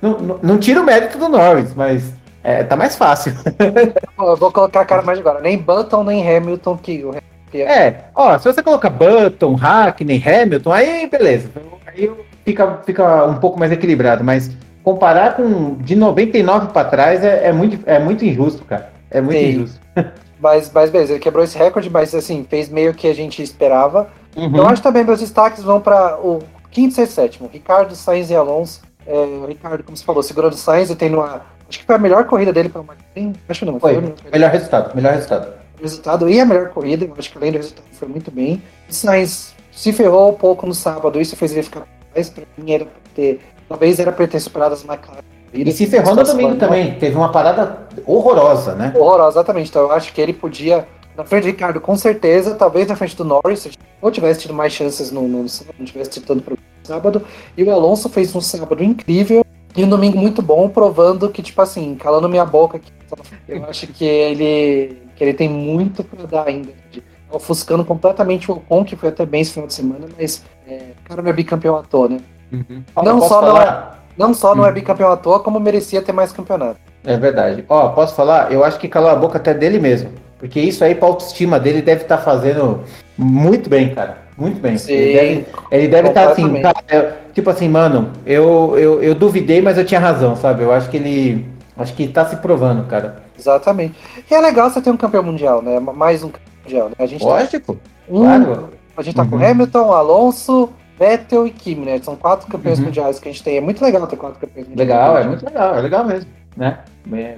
não, não, não tira o mérito do Norris, mas é, tá mais fácil. Eu vou colocar a cara mais agora. Nem Button, nem Hamilton que o É, ó, se você colocar Button, Hackney, Hamilton, aí beleza. Aí fica, fica um pouco mais equilibrado, mas comparar com de 99 para trás é, é, muito, é muito injusto, cara. É muito Sim. injusto. Mas, mas beleza, ele quebrou esse recorde, mas assim, fez meio que a gente esperava. Uhum. Eu acho também meus destaques vão para o quinto, sexto, sétimo. Ricardo, Sainz e Alonso. É, o Ricardo, como você falou, segurando o Sainz e tendo uma. Acho que foi a melhor corrida dele para o McLaren. Acho não. Foi. foi melhor resultado, melhor resultado. Resultado e a melhor corrida, eu acho que além do resultado foi muito bem. O Sainz se ferrou um pouco no sábado, isso fez ele ficar mais. Pra mim era pra ter. Talvez era para ter superado as McLaren. E se ferrou no domingo também. Teve uma parada horrorosa, né? Horrorosa, exatamente. Então eu acho que ele podia na frente do Ricardo, com certeza, talvez na frente do Norris, se ou tivesse tido mais chances no, no, não tivesse tido tanto problema sábado. E o Alonso fez um sábado incrível e um domingo muito bom, provando que, tipo assim, calando minha boca aqui. Eu acho que ele, que ele tem muito para dar ainda. Ofuscando completamente o Ocon, que foi até bem esse final de semana, mas é, o cara não é bicampeão à toa, né? Uhum. Não, só não, é, não só não é uhum. bicampeão à toa, como merecia ter mais campeonato. É verdade. Ó, posso falar? Eu acho que calou a boca até dele mesmo. Porque isso aí, pra autoestima dele, deve estar tá fazendo muito bem, cara. Muito bem. Sim, ele deve estar tá assim, cara, tipo assim, mano, eu, eu, eu duvidei, mas eu tinha razão, sabe? Eu acho que ele. Acho que tá se provando, cara. Exatamente. E é legal você ter um campeão mundial, né? Mais um campeão mundial. Né? A gente Lógico. Tá um, claro. A gente tá uhum. com Hamilton, Alonso, Vettel e Kimi, né? São quatro campeões uhum. mundiais que a gente tem. É muito legal ter quatro campeões mundiais. Legal, é muito legal, é legal mesmo, né?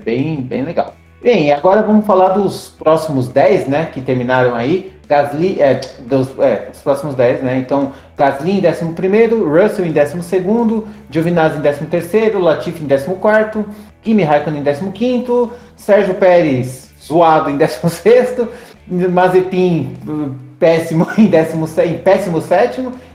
Bem, bem legal. Bem, agora vamos falar dos próximos 10, né? Que terminaram aí. Gasly, é, dos, é, os próximos 10, né? Então, Gasly em 11, Russell em 12, Giovinazzi em 13, Latifi em 14, Kimi Raikkonen em 15, Sérgio Pérez zoado em 16, Mazepin péssimo em, 17, em péssimo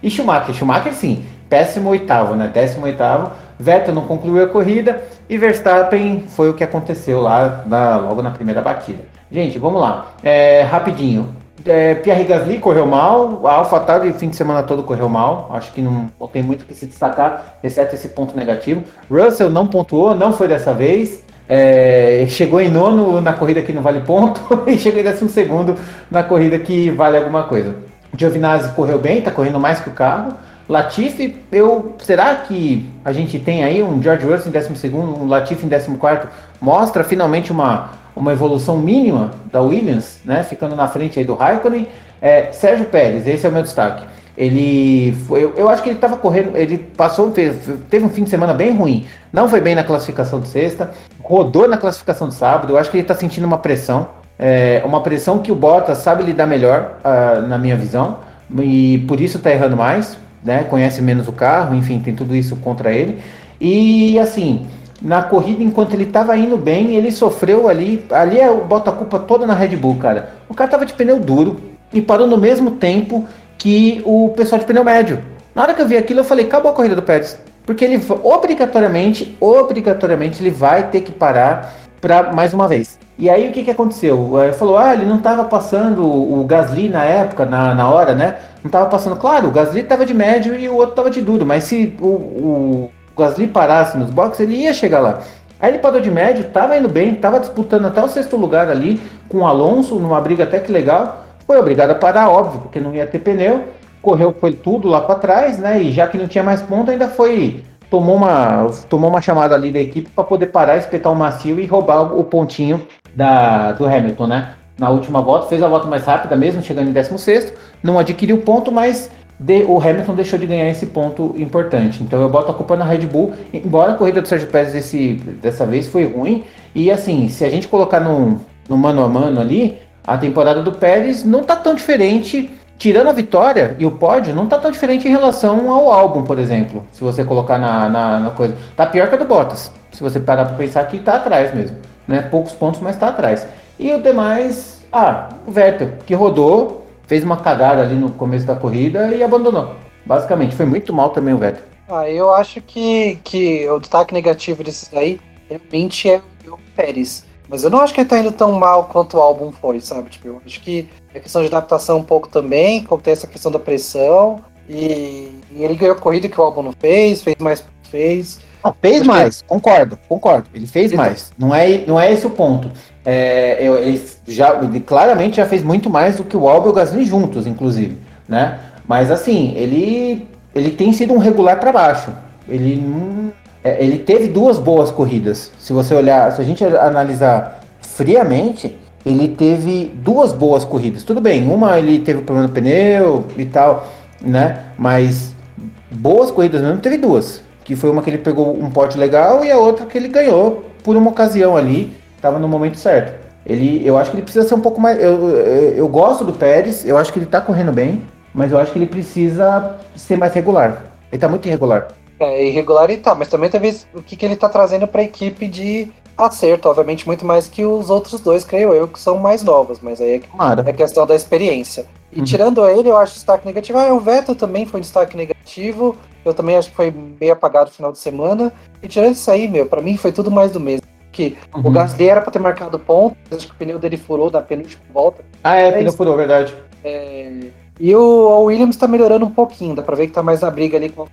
e Schumacher. Schumacher sim, péssimo oitavo, né? Décimo oitavo. Vettel não concluiu a corrida e Verstappen foi o que aconteceu lá na, logo na primeira batida. Gente, vamos lá. É, rapidinho. É, Pierre Gasly correu mal, a AlphaTauri o fim de semana todo correu mal, acho que não, não tem muito que se destacar, exceto esse ponto negativo. Russell não pontuou, não foi dessa vez, é, chegou em nono na corrida que não vale ponto e chegou em décimo segundo na corrida que vale alguma coisa. Giovinazzi correu bem, está correndo mais que o carro. Latifi, eu, será que a gente tem aí um George Russell em décimo segundo, um Latifi em décimo quarto, mostra finalmente uma, uma evolução mínima da Williams, né, ficando na frente aí do Raikkonen. É, Sérgio Pérez, esse é o meu destaque. Ele foi, eu, eu acho que ele estava correndo, ele passou, teve um fim de semana bem ruim. Não foi bem na classificação de sexta, rodou na classificação de sábado. Eu acho que ele está sentindo uma pressão, é, uma pressão que o Bottas sabe lidar melhor, uh, na minha visão, e por isso está errando mais né? Conhece menos o carro, enfim, tem tudo isso contra ele. E assim, na corrida, enquanto ele estava indo bem, ele sofreu ali. Ali é, bota a culpa toda na Red Bull, cara. O cara tava de pneu duro e parou no mesmo tempo que o pessoal de pneu médio. Na hora que eu vi aquilo, eu falei, acabou a corrida do Pérez. Porque ele obrigatoriamente, obrigatoriamente, ele vai ter que parar para mais uma vez. E aí o que, que aconteceu? Ele falou, ah, ele não estava passando o Gasly na época, na, na hora, né? Não estava passando. Claro, o Gasly estava de médio e o outro estava de duro, mas se o, o Gasly parasse nos boxes, ele ia chegar lá. Aí ele parou de médio, estava indo bem, estava disputando até o sexto lugar ali com o Alonso, numa briga até que legal. Foi obrigado a parar, óbvio, porque não ia ter pneu. Correu, foi tudo lá para trás, né? E já que não tinha mais ponto, ainda foi tomou uma, tomou uma chamada ali da equipe para poder parar, espetar o macio e roubar o pontinho da, do Hamilton, né? Na última volta, fez a volta mais rápida mesmo, chegando em 16, não adquiriu ponto, mas de, o Hamilton deixou de ganhar esse ponto importante. Então eu boto a culpa na Red Bull, embora a corrida do Sérgio Pérez desse, dessa vez foi ruim, e assim, se a gente colocar no, no mano a mano ali, a temporada do Pérez não tá tão diferente tirando a vitória e o pódio, não tá tão diferente em relação ao álbum, por exemplo. Se você colocar na, na, na coisa. Tá pior que a do Bottas. Se você parar pra pensar que tá atrás mesmo. Né? Poucos pontos, mas tá atrás. E o demais, ah, o Vettel, que rodou, fez uma cagada ali no começo da corrida e abandonou. Basicamente, foi muito mal também o Vettel. Ah, eu acho que, que o destaque negativo desses aí realmente é o Pérez. Mas eu não acho que ele tá indo tão mal quanto o álbum foi, sabe? Tipo, eu acho que é questão de adaptação um pouco também, como tem essa questão da pressão. E, e ele ganhou corrida que o álbum não fez, fez mais fez. Não, fez mais, que... concordo, concordo. Ele fez mais. Não é, não é esse o ponto. É, ele, já, ele claramente já fez muito mais do que o Albon e o Gasly juntos, inclusive. Né? Mas assim, ele, ele tem sido um regular para baixo. Ele não ele teve duas boas corridas. Se você olhar, se a gente analisar friamente, ele teve duas boas corridas. Tudo bem, uma ele teve problema no pneu e tal, né? Mas boas corridas mesmo teve duas. Que foi uma que ele pegou um pote legal e a outra que ele ganhou por uma ocasião ali, estava no momento certo. Ele, eu acho que ele precisa ser um pouco mais. Eu, eu, eu gosto do Pérez, eu acho que ele está correndo bem, mas eu acho que ele precisa ser mais regular. Ele está muito irregular. É irregular e tal, mas também talvez o que, que ele tá trazendo para a equipe de acerto, obviamente, muito mais que os outros dois, creio eu, que são mais novos, mas aí é, é questão da experiência. E uhum. tirando ele, eu acho destaque negativo. Ah, o Vettel também foi um destaque negativo. Eu também acho que foi meio apagado no final de semana. E tirando isso aí, meu, para mim foi tudo mais do mesmo. Que uhum. o Gasly era para ter marcado ponto, acho que o pneu dele furou da penúltima volta. Ah, é, o pneu furou, verdade. É... E o, o Williams tá melhorando um pouquinho, dá pra ver que tá mais na briga ali com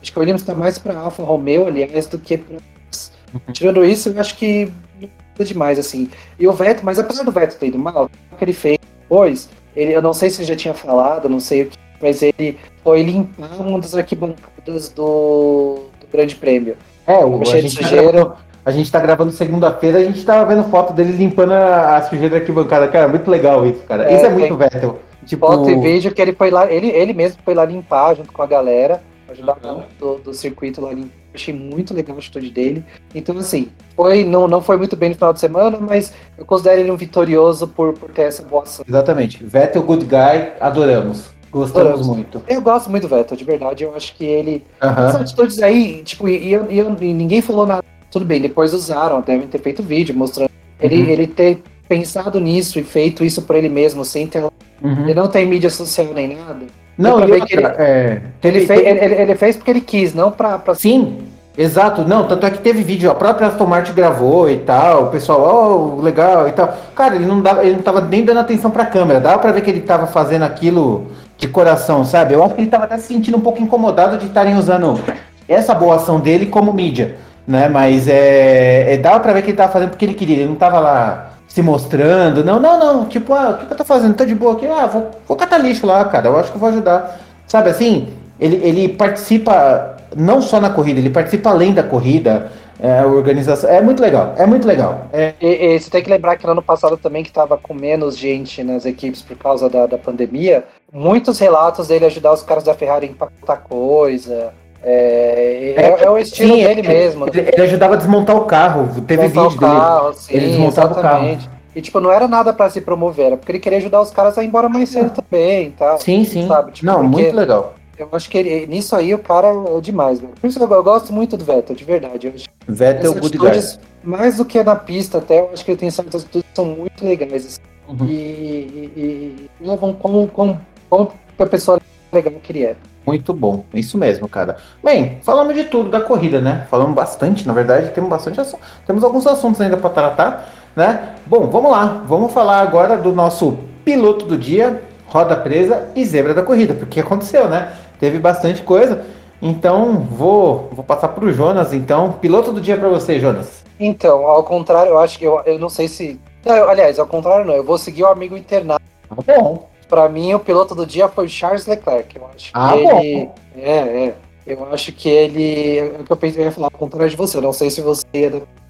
Acho que o Williams está mais para Alfa Romeo, aliás, do que para. Uhum. Tirando isso, eu acho que não demais, assim. E o Vettel, mas apesar do Vettel ter ido mal, o que ele fez depois, ele, eu não sei se ele já tinha falado, não sei o que mas ele foi limpar uma das arquibancadas do, do Grande Prêmio. É, o, a, gente tá gravando, a gente tá gravando segunda-feira, a gente tava vendo foto dele limpando a, a sujeira da arquibancada. Cara, muito legal isso, cara. É, isso é muito. Vettel. Tipo... Foto e vídeo que ele foi lá, ele, ele mesmo foi lá limpar junto com a galera, ajudar uhum. do, do circuito lá limpar achei muito legal a atitude dele. Então, assim, foi, não, não foi muito bem no final de semana, mas eu considero ele um vitorioso por, por ter essa boa ação. Exatamente. Vettel, good guy, adoramos. Gostamos adoramos. muito. Eu gosto muito do Vettel, de verdade. Eu acho que ele. Uhum. Essas atitudes aí, tipo, e, e, e, ninguém falou nada. Tudo bem, depois usaram, devem ter feito vídeo mostrando ele, uhum. ele ter pensado nisso e feito isso por ele mesmo, sem ter. Uhum. Ele não tem mídia social nem nada. Não, ele, ele, é, ele, fez, ele, ele, fez porque ele quis, não pra. pra... Sim, exato. Não, tanto é que teve vídeo, a própria Aston Martin gravou e tal, o pessoal, oh, legal e tal. Cara, ele não, dava, ele não tava nem dando atenção pra câmera, dava pra ver que ele tava fazendo aquilo de coração, sabe? Eu acho que ele tava até se sentindo um pouco incomodado de estarem usando essa boa ação dele como mídia, né? Mas é, é dava pra ver que ele tava fazendo porque ele queria, ele não tava lá se mostrando. Não, não, não. Tipo, ah, o que eu tô fazendo? Tô de boa aqui. Ah, vou, vou catar lixo lá, cara. Eu acho que eu vou ajudar. Sabe assim? Ele, ele participa não só na corrida, ele participa além da corrida. É, a organização. É muito legal, é muito legal. É... E, e, você tem que lembrar que no ano passado também, que estava com menos gente nas equipes por causa da, da pandemia, muitos relatos dele ajudar os caras da Ferrari a empatar coisa. É, é, é, é, o estilo sim, dele mesmo. Ele, ele, ajudava a desmontar o carro. Teve desmontar vídeo o carro, dele. Sim, ele desmontava exatamente. o carro. E, tipo, não era nada para se promover, era porque ele queria ajudar os caras a ir embora mais cedo também, tá? Sim, sim. Sabe? Tipo, não, muito legal. Eu acho que ele, nisso aí o cara é demais, velho. Por isso eu, eu gosto muito do Vettel, de verdade. Vettel é o good guy. Mais do que na pista, até, eu acho que ele tem certas atitudes que são muito legais. Assim. Uhum. E, e, e levam como, como, como a pessoa legal que ele é. Muito bom, isso mesmo, cara. Bem, falamos de tudo da corrida, né? Falamos bastante, na verdade, temos bastante assunto. Temos alguns assuntos ainda para tratar, né? Bom, vamos lá. Vamos falar agora do nosso piloto do dia, roda presa e zebra da corrida, porque aconteceu, né? Teve bastante coisa. Então, vou, vou passar para o Jonas, então. Piloto do dia para você, Jonas. Então, ao contrário, eu acho que eu, eu não sei se. Não, aliás, ao contrário, não. Eu vou seguir o amigo internado. Tá bom. Para mim, o piloto do dia foi Charles Leclerc. Eu acho ah, ele, bom. É, é. Eu acho que ele. É o que eu pensei ia falar ao contrário de você. Eu não sei se você.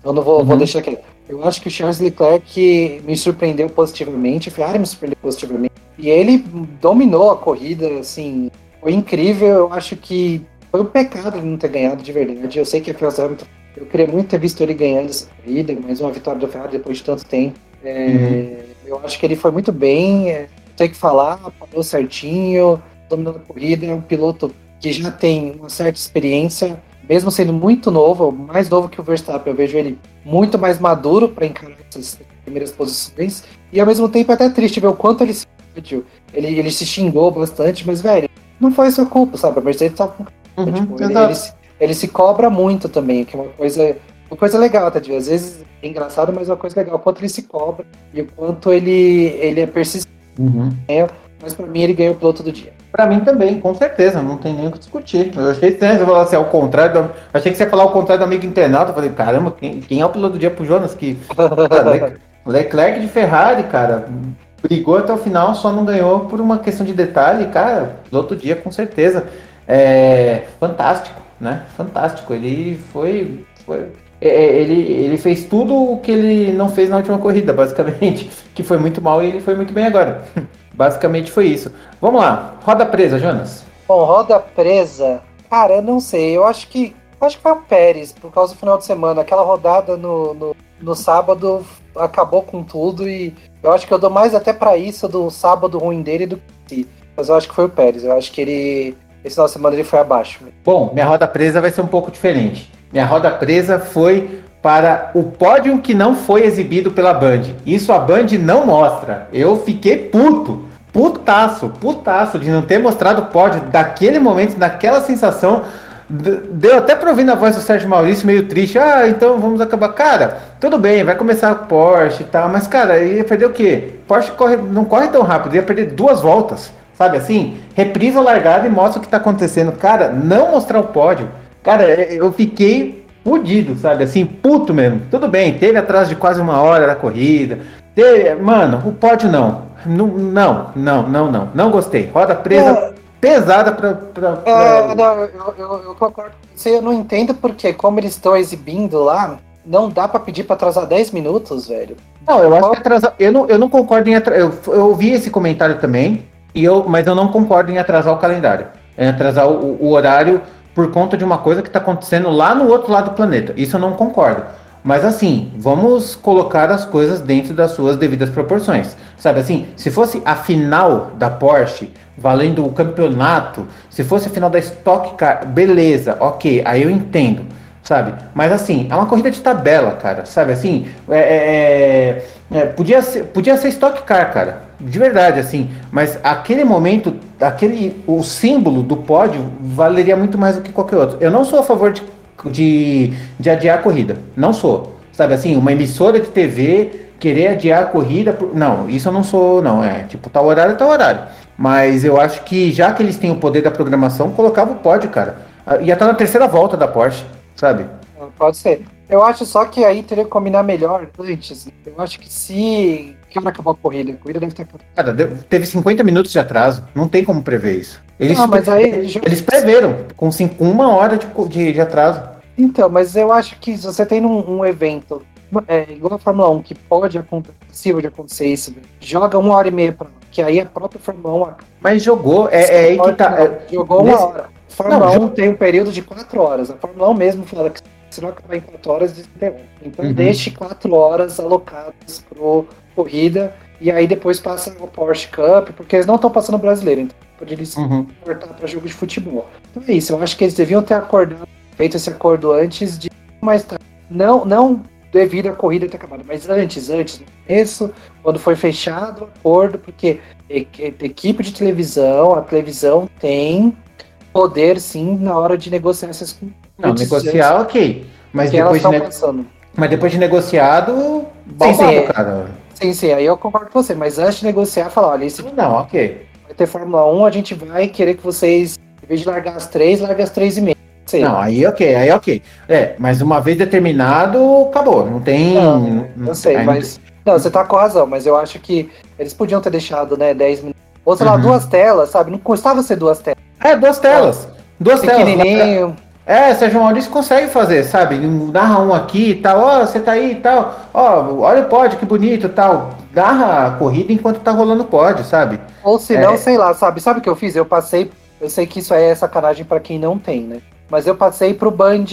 Eu não vou, uhum. vou deixar aqui. Eu acho que o Charles Leclerc me surpreendeu positivamente. A Ferrari me surpreendeu positivamente. E ele dominou a corrida, assim. Foi incrível. Eu acho que foi um pecado ele não ter ganhado de verdade. Eu sei que a Ferrari. Eu queria muito ter visto ele ganhando essa corrida, mas uma vitória da Ferrari depois de tanto tempo. É, uhum. Eu acho que ele foi muito bem. É, tem que falar, parou certinho, dominando a corrida, é um piloto que já tem uma certa experiência, mesmo sendo muito novo, mais novo que o Verstappen, eu vejo ele muito mais maduro para encarar essas primeiras posições, e ao mesmo tempo é até triste ver o quanto ele se ele, ele se xingou bastante, mas, velho, não foi sua culpa, sabe? A Mercedes tá com. Uhum, tipo, ele, ele, se, ele, se cobra muito também, que é uma coisa, uma coisa legal, tá? Às vezes é engraçado, mas é uma coisa legal. O quanto ele se cobra e o quanto ele, ele é persistente Uhum. É, mas para mim ele ganhou o piloto do dia. Para mim também, com certeza, não tem nem o que discutir. Eu achei estranho você falar assim, ao contrário, do... achei que você ia falar ao contrário do amigo internado. Eu falei, caramba, quem, quem é o piloto do dia pro Jonas? Que... Leclerc de Ferrari, cara, brigou até o final, só não ganhou por uma questão de detalhe, cara, piloto do dia, com certeza. É fantástico, né? Fantástico. Ele foi, foi ele, ele fez tudo o que ele não fez na última corrida, basicamente. Que foi muito mal e ele foi muito bem agora. basicamente foi isso. Vamos lá, roda presa, Jonas. Bom, roda presa. Cara, eu não sei. Eu acho que. Acho que foi o Pérez, por causa do final de semana. Aquela rodada no, no, no sábado acabou com tudo e eu acho que eu dou mais até para isso do sábado ruim dele do que Mas eu acho que foi o Pérez. Eu acho que ele. Esse final de semana ele foi abaixo. Bom, minha roda presa vai ser um pouco diferente. Minha roda presa foi para o pódio que não foi exibido pela Band. Isso a Band não mostra. Eu fiquei puto, putaço, putaço de não ter mostrado o pódio daquele momento, daquela sensação. Deu até para ouvir na voz do Sérgio Maurício meio triste. Ah, então vamos acabar. Cara, tudo bem, vai começar o Porsche e tal, mas cara, ia perder o quê? Porsche corre, não corre tão rápido, ia perder duas voltas. Sabe assim? Reprisa a largada e mostra o que está acontecendo. Cara, não mostrar o pódio Cara, é, eu fiquei fudido, sabe? Assim, puto mesmo. Tudo bem, teve atrás de quase uma hora da corrida. Teve, mano, o pódio não. Não, não, não, não, não. Não gostei. Roda presa. pesada para. Pra, pra... É, não, eu, eu, eu, concordo com você, eu não entendo porque, como eles estão exibindo lá, não dá para pedir para atrasar 10 minutos, velho. Não, eu acho que atrasar. Eu não, eu não concordo em atrasar. Eu, eu ouvi esse comentário também, e eu, mas eu não concordo em atrasar o calendário. Em atrasar o, o horário por conta de uma coisa que está acontecendo lá no outro lado do planeta. Isso eu não concordo. Mas assim, vamos colocar as coisas dentro das suas devidas proporções. Sabe assim, se fosse a final da Porsche, valendo o campeonato, se fosse a final da Stock Car, beleza, ok, aí eu entendo, sabe? Mas assim, é uma corrida de tabela, cara, sabe assim? É, é, é, é podia, ser, podia ser Stock Car, cara, de verdade, assim. Mas aquele momento, aquele, o símbolo do pódio valeria muito mais do que qualquer outro. Eu não sou a favor de de, de adiar a corrida. Não sou. Sabe assim, uma emissora de TV querer adiar a corrida. Por... Não, isso eu não sou, não. É tipo, tal horário, tal horário. Mas eu acho que já que eles têm o poder da programação, colocava o pódio, cara. Ah, ia estar na terceira volta da Porsche, sabe? Pode ser. Eu acho só que aí teria que combinar melhor antes. Eu acho que se. Hora acabou a corrida? A corrida deve ter Cara, teve 50 minutos de atraso. Não tem como prever isso. Eles, não, mas aí, eles preveram com cinco, uma hora de, de, de, atraso. Então, mas eu acho que se você tem um, um evento é, igual a Fórmula 1, que pode acontecer, possível de acontecer isso, joga uma hora e meia pra que aí a própria Fórmula 1. Mas jogou, é, é aí que tá. É, jogou uma hora. A Fórmula não, 1 tem um período de quatro horas. A Fórmula 1 mesmo fala que se não acabar em quatro horas, desinterrompe. Então uhum. deixe quatro horas alocadas pro corrida e aí depois passa o Porsche Cup, porque eles não estão passando brasileiro, então pode eles uhum. cortar para jogo de futebol. Então é isso, eu acho que eles deviam ter acordado, feito esse acordo antes de mais tarde. Não, não devido à corrida ter acabado, mas antes, antes, isso, quando foi fechado o acordo, porque equipe de televisão, a televisão tem poder sim na hora de negociar essas Não, negociar, ok. Mas depois, de ne... mas depois de negociado, sim, sim, é. cara. Sim, sim, aí eu concordo com você, mas antes de negociar, falar, olha, esse não, ok. Vai ter Fórmula 1, a gente vai querer que vocês, em vez de largar as três, largue as três e meia. Sim. Não, aí ok, aí ok. É, mas uma vez determinado, acabou. Não tem. Não, não sei, mas. Não, você tá com razão, mas eu acho que eles podiam ter deixado, né, 10 minutos. Ou sei lá, uhum. duas telas, sabe? Não custava ser duas telas. É, duas telas. Duas telas. É, Sérgio Maurício consegue fazer, sabe? Narra um aqui e tal, ó, oh, você tá aí e tal, ó, oh, olha o pódio, que bonito e tal. Narra a corrida enquanto tá rolando o pódio, sabe? Ou se não, é... sei lá, sabe? Sabe o que eu fiz? Eu passei, eu sei que isso aí é sacanagem para quem não tem, né? Mas eu passei pro Band,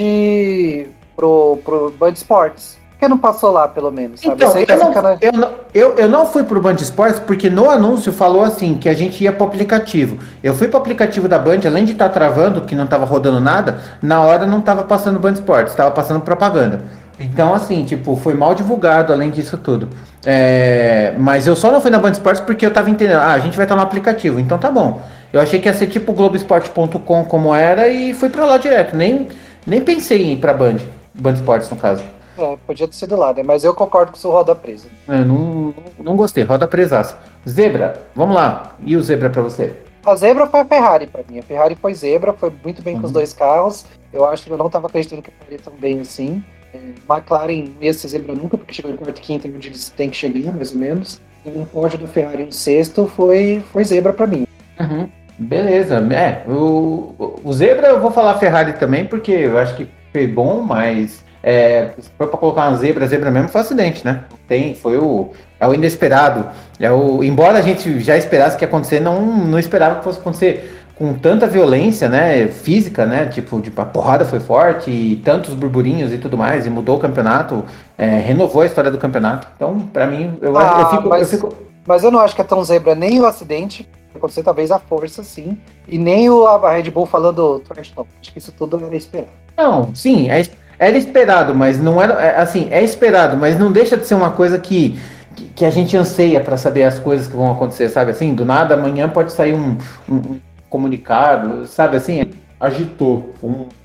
pro, pro Band Sports que não passou lá, pelo menos? Sabe? Então, eu, não, eu, não, eu, eu, não fui pro Band Esportes porque no anúncio falou assim que a gente ia pro aplicativo. Eu fui pro aplicativo da Band, além de estar tá travando, que não tava rodando nada, na hora não tava passando Band Esportes, tava passando propaganda. Então, assim, tipo, foi mal divulgado além disso tudo. É, mas eu só não fui na Band Esportes porque eu tava entendendo, ah, a gente vai estar no aplicativo, então tá bom. Eu achei que ia ser tipo Globoesporte.com como era e fui para lá direto. Nem, nem pensei em ir pra Band, Band Esportes no caso. É, podia ter sido né? Mas eu concordo com o seu roda presa. É, não, não gostei, roda presaço. Zebra, vamos lá. E o Zebra para você? A Zebra foi a Ferrari para mim. A Ferrari foi Zebra, foi muito bem uhum. com os uhum. dois carros. Eu acho que eu não estava acreditando que faria tão bem assim. É, McLaren ia ser Zebra nunca, porque chegou em quarto e quinto, onde eles têm que chegar, mais ou menos. E um pódio da Ferrari em sexto foi, foi Zebra para mim. Uhum. Beleza, é. O, o Zebra eu vou falar Ferrari também, porque eu acho que foi bom, mas é, se for para colocar uma zebra, zebra mesmo foi um acidente, né? Tem, foi o, é o inesperado. É o, embora a gente já esperasse que ia acontecer, não, não esperava que fosse acontecer com tanta violência, né, física, né, tipo, tipo, a porrada foi forte e tantos burburinhos e tudo mais, e mudou o campeonato, é, renovou a história do campeonato. Então, para mim, eu, ah, eu, fico, mas, eu fico... Mas eu não acho que é tão zebra nem o acidente, acontecer talvez a força, sim, e nem o, a Red Bull falando trash talk. Acho que isso tudo era esperado. Não, sim, é, era esperado, mas não era. É, assim, é esperado, mas não deixa de ser uma coisa que, que, que a gente anseia para saber as coisas que vão acontecer, sabe? Assim, do nada, amanhã pode sair um, um, um comunicado, sabe assim? Agitou,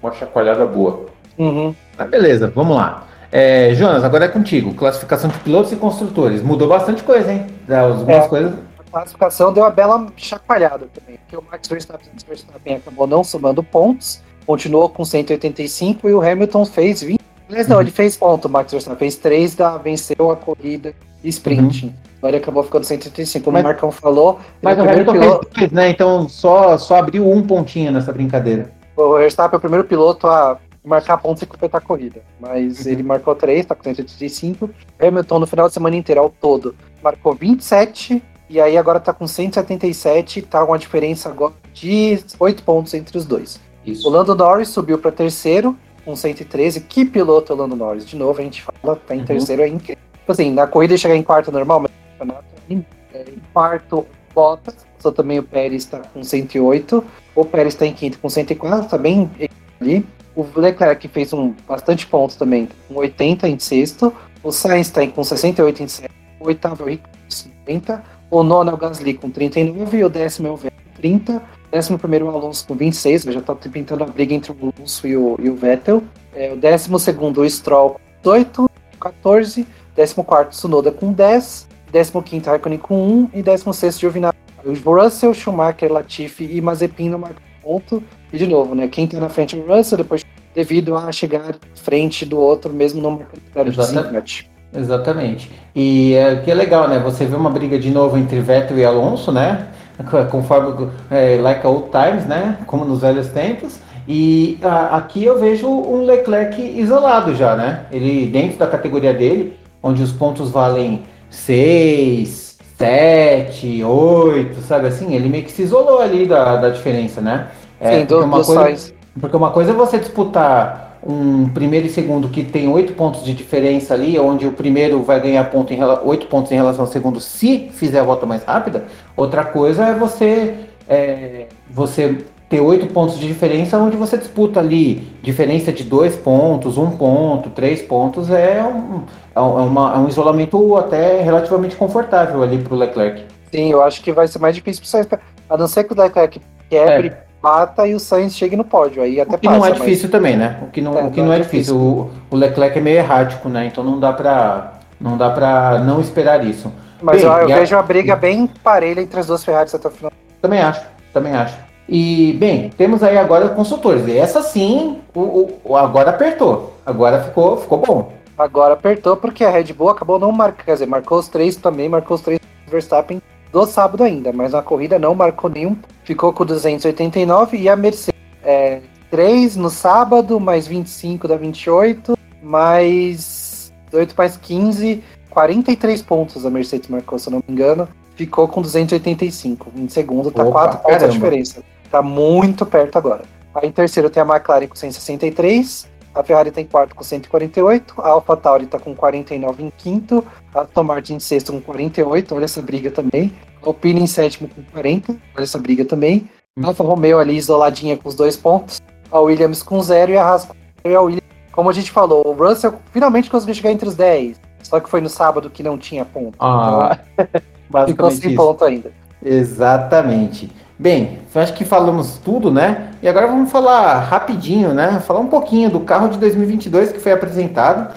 uma chacoalhada boa. Uhum. Mas beleza, vamos lá. É, Jonas, agora é contigo. Classificação de pilotos e construtores. Mudou bastante coisa, hein? Algumas é, coisas. A classificação deu uma bela chacoalhada também. Porque o Max Verstappen, Verstappen acabou não somando pontos continuou com 185 e o Hamilton fez 20. Mas não, uhum. ele fez ponto, o Max Verstappen fez 3, da, venceu a corrida e sprint. Uhum. Ele acabou ficando 135. Como mas, o Marcão falou, mas o Hamilton piloto... fez dois, né? Então só, só abriu um pontinho nessa brincadeira. O Verstappen é o primeiro piloto a marcar pontos e completar a corrida. Mas uhum. ele marcou 3, tá com 185. Hamilton no final de semana inteiro, ao todo, marcou 27. E aí agora tá com 177, tá uma diferença agora de 8 pontos entre os dois. Isso. O Lando Norris subiu para terceiro, com 113. Que piloto é o Lando Norris? De novo, a gente fala, tá em uhum. terceiro, é incrível. Tipo assim, na corrida chegar em quarto normal, mas no campeonato é, em quarto, Bottas, só também o Pérez está com 108. O Pérez está em quinto com 104, tá bem ali. O Leclerc fez um bastante pontos também, com 80 em sexto. O Sainz está com 68 em sétimo. O oitavo é o Ricardo com 50. O nono é o Gasly com 39. E o décimo é o Vettel com 30. Décimo primeiro é o Alonso com 26. Já está pintando a briga entre o Alonso e o, e o Vettel. É, o décimo segundo, o Stroll com 18. 14. Décimo quarto, Tsunoda com 10. Décimo quinto, Raikkonen com 1. E décimo sexto, Giovinazzi. O Russell, Schumacher, Latifi e Mazepin no marcam ponto. E de novo, né? Quem tá na frente é o Russell, depois devido a chegar frente do outro, mesmo não marcando Exatamente. Exatamente. E é, que é legal, né? Você vê uma briga de novo entre Vettel e Alonso, né? Conforme é, like old times, né? Como nos velhos tempos. E a, aqui eu vejo um Leclerc isolado já, né? Ele dentro da categoria dele, onde os pontos valem 6, 7, 8, sabe assim? Ele meio que se isolou ali da, da diferença, né? É, Sim, do, uma coisa, Porque uma coisa é você disputar um primeiro e segundo que tem oito pontos de diferença ali, onde o primeiro vai ganhar ponto em, oito pontos em relação ao segundo se fizer a volta mais rápida. Outra coisa é você, é, você ter oito pontos de diferença, onde você disputa ali diferença de dois pontos, um ponto, três pontos, é um, é, uma, é um isolamento até relativamente confortável ali para o Leclerc. Sim, eu acho que vai ser mais difícil para a não ser que o Leclerc quebre, é. Mata e o Sainz chegue no pódio, aí até O que passa, não é difícil mas... também, né? O que não é, o que não é, é difícil, o, o, Leclerc é meio errático, né? Então não dá para não dá para não esperar isso. Mas bem, eu, eu vejo a... uma briga bem parelha entre as duas Ferraris até o final. Também acho, também acho. E, bem, temos aí agora consultores. E essa sim, o, o, agora apertou. Agora ficou, ficou bom. Agora apertou porque a Red Bull acabou não marcando, quer dizer, marcou os três também, marcou os três Verstappen do sábado ainda, mas na corrida não marcou nenhum, ficou com 289 e a Mercedes é, 3 no sábado, mais 25 da 28, mais 8 mais 15, 43 pontos a Mercedes marcou, se eu não me engano, ficou com 285. Em segundo tá Opa, 4 pontos a diferença. Tá muito perto agora. Aí em terceiro tem a McLaren com 163, a Ferrari tem tá quarto com 148, a AlphaTauri está com 49 em quinto, a Aston Martin em sexto com 48, olha essa briga também. A Alpine em sétimo com 40, olha essa briga também. A Alfa Romeo ali isoladinha com os dois pontos, a Williams com zero e a Haas com e a Williams. Como a gente falou, o Russell finalmente conseguiu chegar entre os 10, só que foi no sábado que não tinha ponto. Ah, então, ficou sem ponto ainda. Exatamente. Bem, acho que falamos tudo, né? E agora vamos falar rapidinho, né? Falar um pouquinho do carro de 2022 que foi apresentado.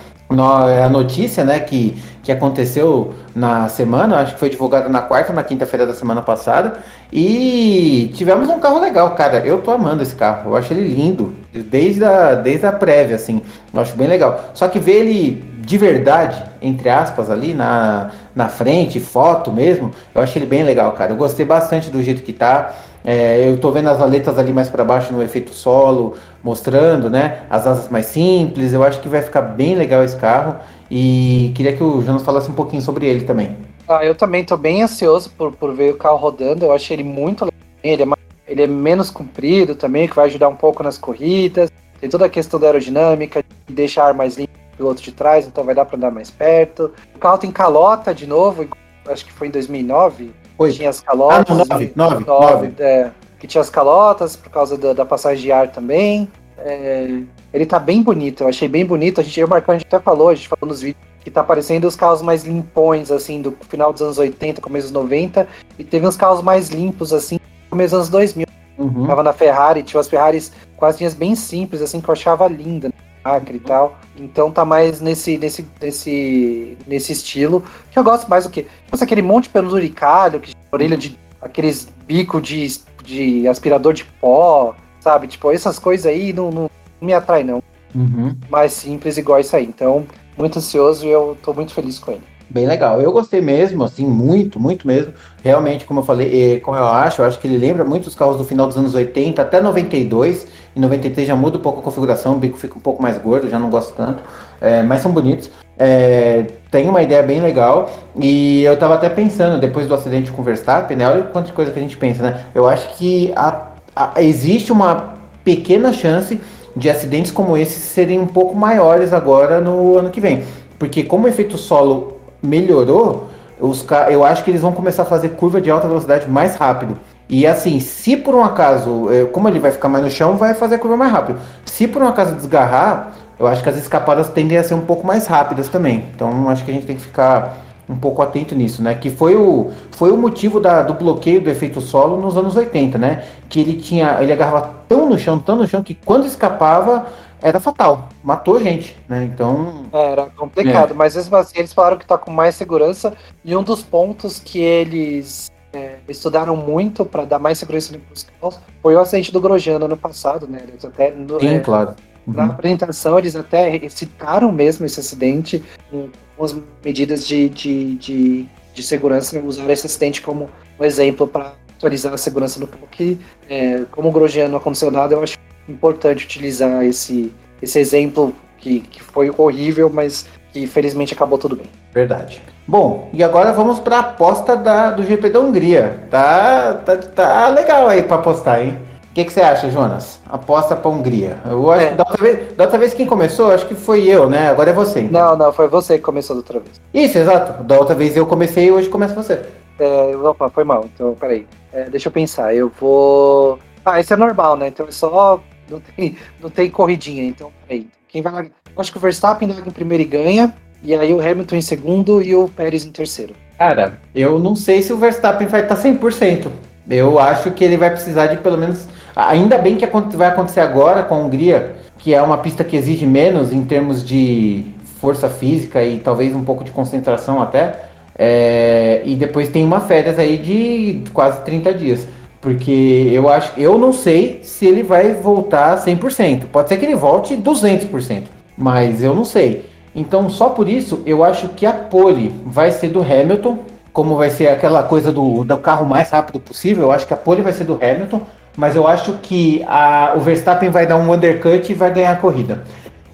É a notícia, né, que, que aconteceu na semana, acho que foi divulgada na quarta, na quinta-feira da semana passada. E tivemos um carro legal, cara. Eu tô amando esse carro, eu acho ele lindo, desde a, desde a prévia, assim. Eu acho bem legal. Só que ver ele de verdade, entre aspas, ali na, na frente, foto mesmo, eu achei ele bem legal, cara. Eu gostei bastante do jeito que tá. É, eu tô vendo as aletas ali mais para baixo no efeito solo, mostrando, né, as asas mais simples. Eu acho que vai ficar bem legal esse carro e queria que o Jonas falasse um pouquinho sobre ele também. Ah, eu também tô bem ansioso por, por ver o carro rodando. Eu achei ele muito legal. Ele é, mais, ele é menos comprido também, que vai ajudar um pouco nas corridas. Tem toda a questão da aerodinâmica, de deixar mais limpo piloto de trás, então vai dar para andar mais perto. O carro tem calota de novo, acho que foi em 2009. Foi. Tinha as calotas. Ah, 9, 9, 9. É, que tinha as calotas por causa da, da passagem de ar também. É, ele tá bem bonito, eu achei bem bonito. A gente, eu marcando, a gente até falou, a gente falou nos vídeos que tá parecendo os carros mais limpões, assim, do final dos anos 80, começo dos 90, e teve uns carros mais limpos, assim, começo dos anos 2000. Uhum. Tava na Ferrari, tinha as Ferraris com as linhas bem simples, assim, que eu achava linda. Né? Acre e tal. Então tá mais nesse, nesse, nesse, nesse estilo. Que eu gosto mais do que. Tipo, aquele monte de penduricalho, que orelha de. aqueles bico de, de aspirador de pó, sabe? Tipo, essas coisas aí não, não, não me atrai, não. Uhum. Mais simples igual isso aí. Então, muito ansioso e eu tô muito feliz com ele. Bem legal. Eu gostei mesmo, assim, muito, muito mesmo. Realmente, como eu falei, como eu acho, eu acho que ele lembra muito os carros do final dos anos 80 até 92. Em 93 já muda um pouco a configuração, o bico fica um pouco mais gordo, já não gosto tanto. É, mas são bonitos. É, tem uma ideia bem legal. E eu tava até pensando, depois do acidente com o Verstappen, né? Olha quanta coisa que a gente pensa, né? Eu acho que a, a, existe uma pequena chance de acidentes como esse serem um pouco maiores agora no ano que vem. Porque como o efeito solo melhorou, os, eu acho que eles vão começar a fazer curva de alta velocidade mais rápido. E assim, se por um acaso, é, como ele vai ficar mais no chão, vai fazer a curva mais rápido. Se por um acaso desgarrar, eu acho que as escapadas tendem a ser um pouco mais rápidas também. Então acho que a gente tem que ficar um pouco atento nisso, né? Que foi o, foi o motivo da, do bloqueio do efeito solo nos anos 80, né? Que ele tinha, ele agarrava tão no chão, tão no chão, que quando escapava, era fatal, matou gente, né? Então. É, era complicado, é. mas mesmo assim eles falaram que tá com mais segurança e um dos pontos que eles é, estudaram muito para dar mais segurança nos carros foi o acidente do Grosjean ano passado, né? Eles até, no, Sim, é, claro. Uhum. Na apresentação eles até citaram mesmo esse acidente com as medidas de, de, de, de segurança, usaram esse acidente como um exemplo para atualizar a segurança no carro, que é, como o Grosjean não aconteceu nada, eu acho importante utilizar esse, esse exemplo que, que foi horrível, mas que felizmente acabou tudo bem. Verdade. Bom, e agora vamos para a aposta da, do GP da Hungria. Tá, tá, tá legal aí para apostar, hein? O que, que, você acha, Jonas? Aposta para Hungria. Eu acho é. que da outra, vez, da outra vez quem começou, acho que foi eu, né? Agora é você. Então. Não, não, foi você que começou da outra vez. Isso, exato. Da outra vez eu comecei e hoje começa você. É, opa, foi mal. Então, peraí. É, deixa eu pensar. Eu vou. Ah, esse é normal, né? Então é só não tem, não tem corridinha, então aí. Quem vai lá? Acho que o Verstappen larga em primeiro e ganha. E aí o Hamilton em segundo e o Pérez em terceiro. Cara, eu não sei se o Verstappen vai estar 100%. Eu acho que ele vai precisar de pelo menos. Ainda bem que vai acontecer agora com a Hungria, que é uma pista que exige menos em termos de força física e talvez um pouco de concentração até. É... e depois tem uma férias aí de quase 30 dias. Porque eu acho, eu não sei se ele vai voltar 100%. Pode ser que ele volte 200%, mas eu não sei. Então, só por isso, eu acho que a pole vai ser do Hamilton, como vai ser aquela coisa do, do carro mais rápido possível. Eu acho que a pole vai ser do Hamilton, mas eu acho que a, o Verstappen vai dar um undercut e vai ganhar a corrida.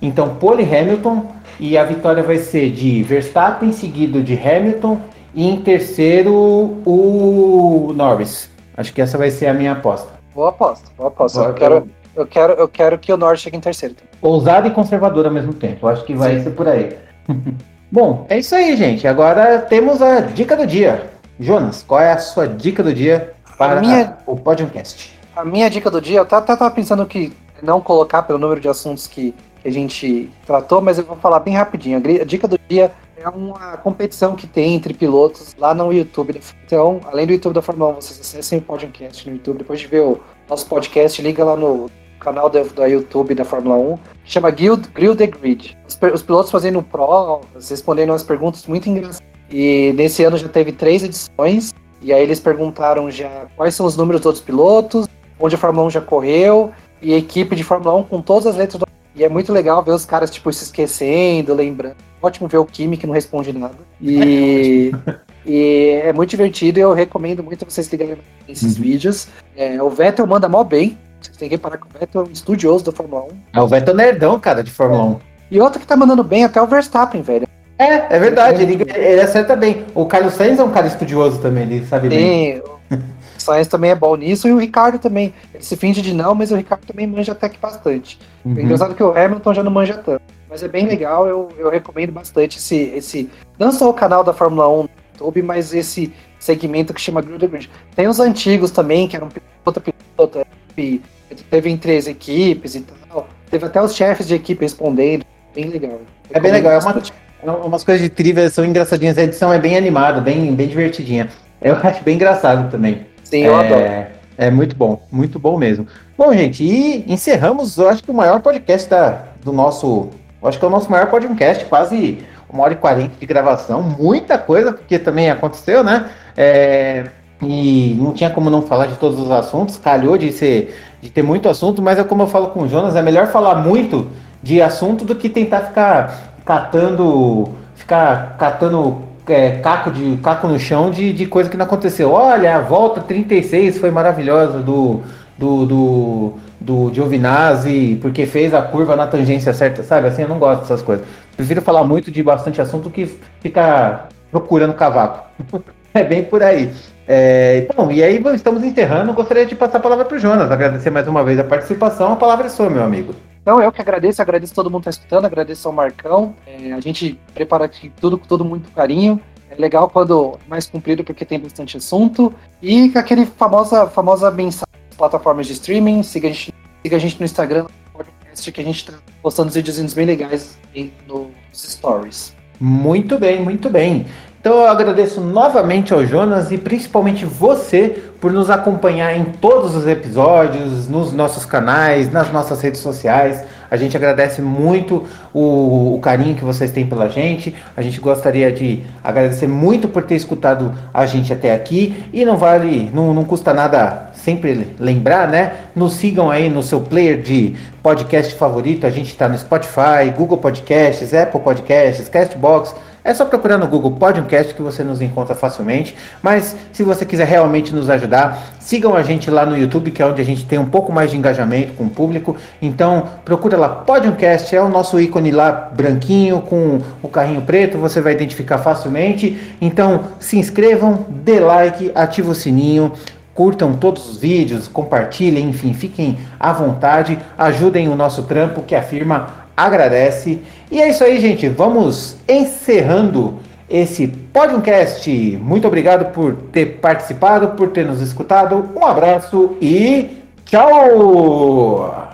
Então, pole Hamilton e a vitória vai ser de Verstappen, seguido de Hamilton e em terceiro o Norris. Acho que essa vai ser a minha aposta. Boa aposta, boa aposta. eu, quero, eu, quero, eu quero que o Norte chegue em terceiro. Ousado e conservador ao mesmo tempo. Acho que vai Sim. ser por aí. Bom, é isso aí, gente. Agora temos a dica do dia. Jonas, qual é a sua dica do dia para minha, o podcast? A minha dica do dia, eu até estava pensando que não colocar pelo número de assuntos que, que a gente tratou, mas eu vou falar bem rapidinho. A dica do dia é uma competição que tem entre pilotos lá no YouTube. Então, além do YouTube da Fórmula 1, vocês acessem o podcast no YouTube. Depois de ver o nosso podcast, liga lá no canal do YouTube da Fórmula 1, que chama Guild, Grill the Grid. Os, os pilotos fazendo provas, respondendo umas perguntas muito engraçadas. E nesse ano já teve três edições. E aí eles perguntaram já quais são os números dos outros pilotos, onde a Fórmula 1 já correu, e equipe de Fórmula 1 com todas as letras do e é muito legal ver os caras, tipo, se esquecendo, lembrando. Ótimo ver o Kimi que não responde nada. E, e é muito divertido e eu recomendo muito vocês ligarem esses uhum. vídeos. É, o Vettel manda mal bem. Vocês têm que reparar que o Vettel é um estudioso da Fórmula 1. É o Vettel nerdão, cara, de Fórmula é. 1. E outro que tá mandando bem até o Verstappen, velho. É, é verdade, ele, ele acerta bem. O Carlos Sainz é um cara estudioso também, ele sabe Sim, bem. Sainz também é bom nisso e o Ricardo também. Ele se finge de não, mas o Ricardo também manja até que bastante. Uhum. É engraçado que o Hamilton já não manja tanto. Mas é bem legal, eu, eu recomendo bastante esse, esse. Não só o canal da Fórmula 1 no YouTube, mas esse segmento que chama Grill the Grid. Tem os antigos também, que eram outra piloto, teve em três equipes e tal. Teve até os chefes de equipe respondendo. Bem legal. É bem legal, é uma, é umas coisas de trivia são engraçadinhas. A edição é bem animada, bem, bem divertidinha. Eu acho bem engraçado também. Sim, eu é, adoro. É muito bom, muito bom mesmo. Bom, gente, e encerramos, eu acho que o maior podcast da, do nosso. Acho que é o nosso maior podcast, quase uma hora e quarenta de gravação. Muita coisa, porque também aconteceu, né? É, e não tinha como não falar de todos os assuntos, calhou de ser de ter muito assunto, mas é como eu falo com o Jonas, é melhor falar muito de assunto do que tentar ficar catando, ficar catando é, caco, de, caco no chão de, de coisa que não aconteceu. Olha, a volta 36 foi maravilhosa do, do, do, do Giovinazzi, porque fez a curva na tangência certa, sabe? Assim, eu não gosto dessas coisas. Prefiro falar muito de bastante assunto que ficar procurando cavaco. é bem por aí. É, bom, e aí estamos enterrando. Gostaria de passar a palavra para o Jonas, agradecer mais uma vez a participação. A palavra é sua, meu amigo. Então, eu que agradeço, agradeço todo mundo que está escutando, agradeço ao Marcão. É, a gente prepara aqui tudo com todo muito carinho. É legal quando mais comprido, porque tem bastante assunto. E aquele famosa, famosa mensagem plataformas de streaming. Siga a gente, siga a gente no Instagram, no podcast, que a gente está postando vídeos bem legais nos stories. Muito bem, muito bem. Então eu agradeço novamente ao Jonas e principalmente você por nos acompanhar em todos os episódios, nos nossos canais, nas nossas redes sociais. A gente agradece muito o, o, carinho que vocês têm pela gente. A gente gostaria de agradecer muito por ter escutado a gente até aqui. E não vale, não, não custa nada sempre lembrar, né? Nos sigam aí no seu player de podcast favorito. A gente está no Spotify, Google Podcasts, Apple Podcasts, Castbox é só procurar no Google Podcast que você nos encontra facilmente. Mas se você quiser realmente nos ajudar, sigam a gente lá no YouTube, que é onde a gente tem um pouco mais de engajamento com o público. Então procura lá Podcast, é o nosso ícone lá branquinho com o carrinho preto, você vai identificar facilmente. Então se inscrevam, dê like, ative o sininho curtam todos os vídeos, compartilhem, enfim, fiquem à vontade, ajudem o nosso trampo que a firma agradece. E é isso aí, gente. Vamos encerrando esse podcast. Muito obrigado por ter participado, por ter nos escutado. Um abraço e tchau!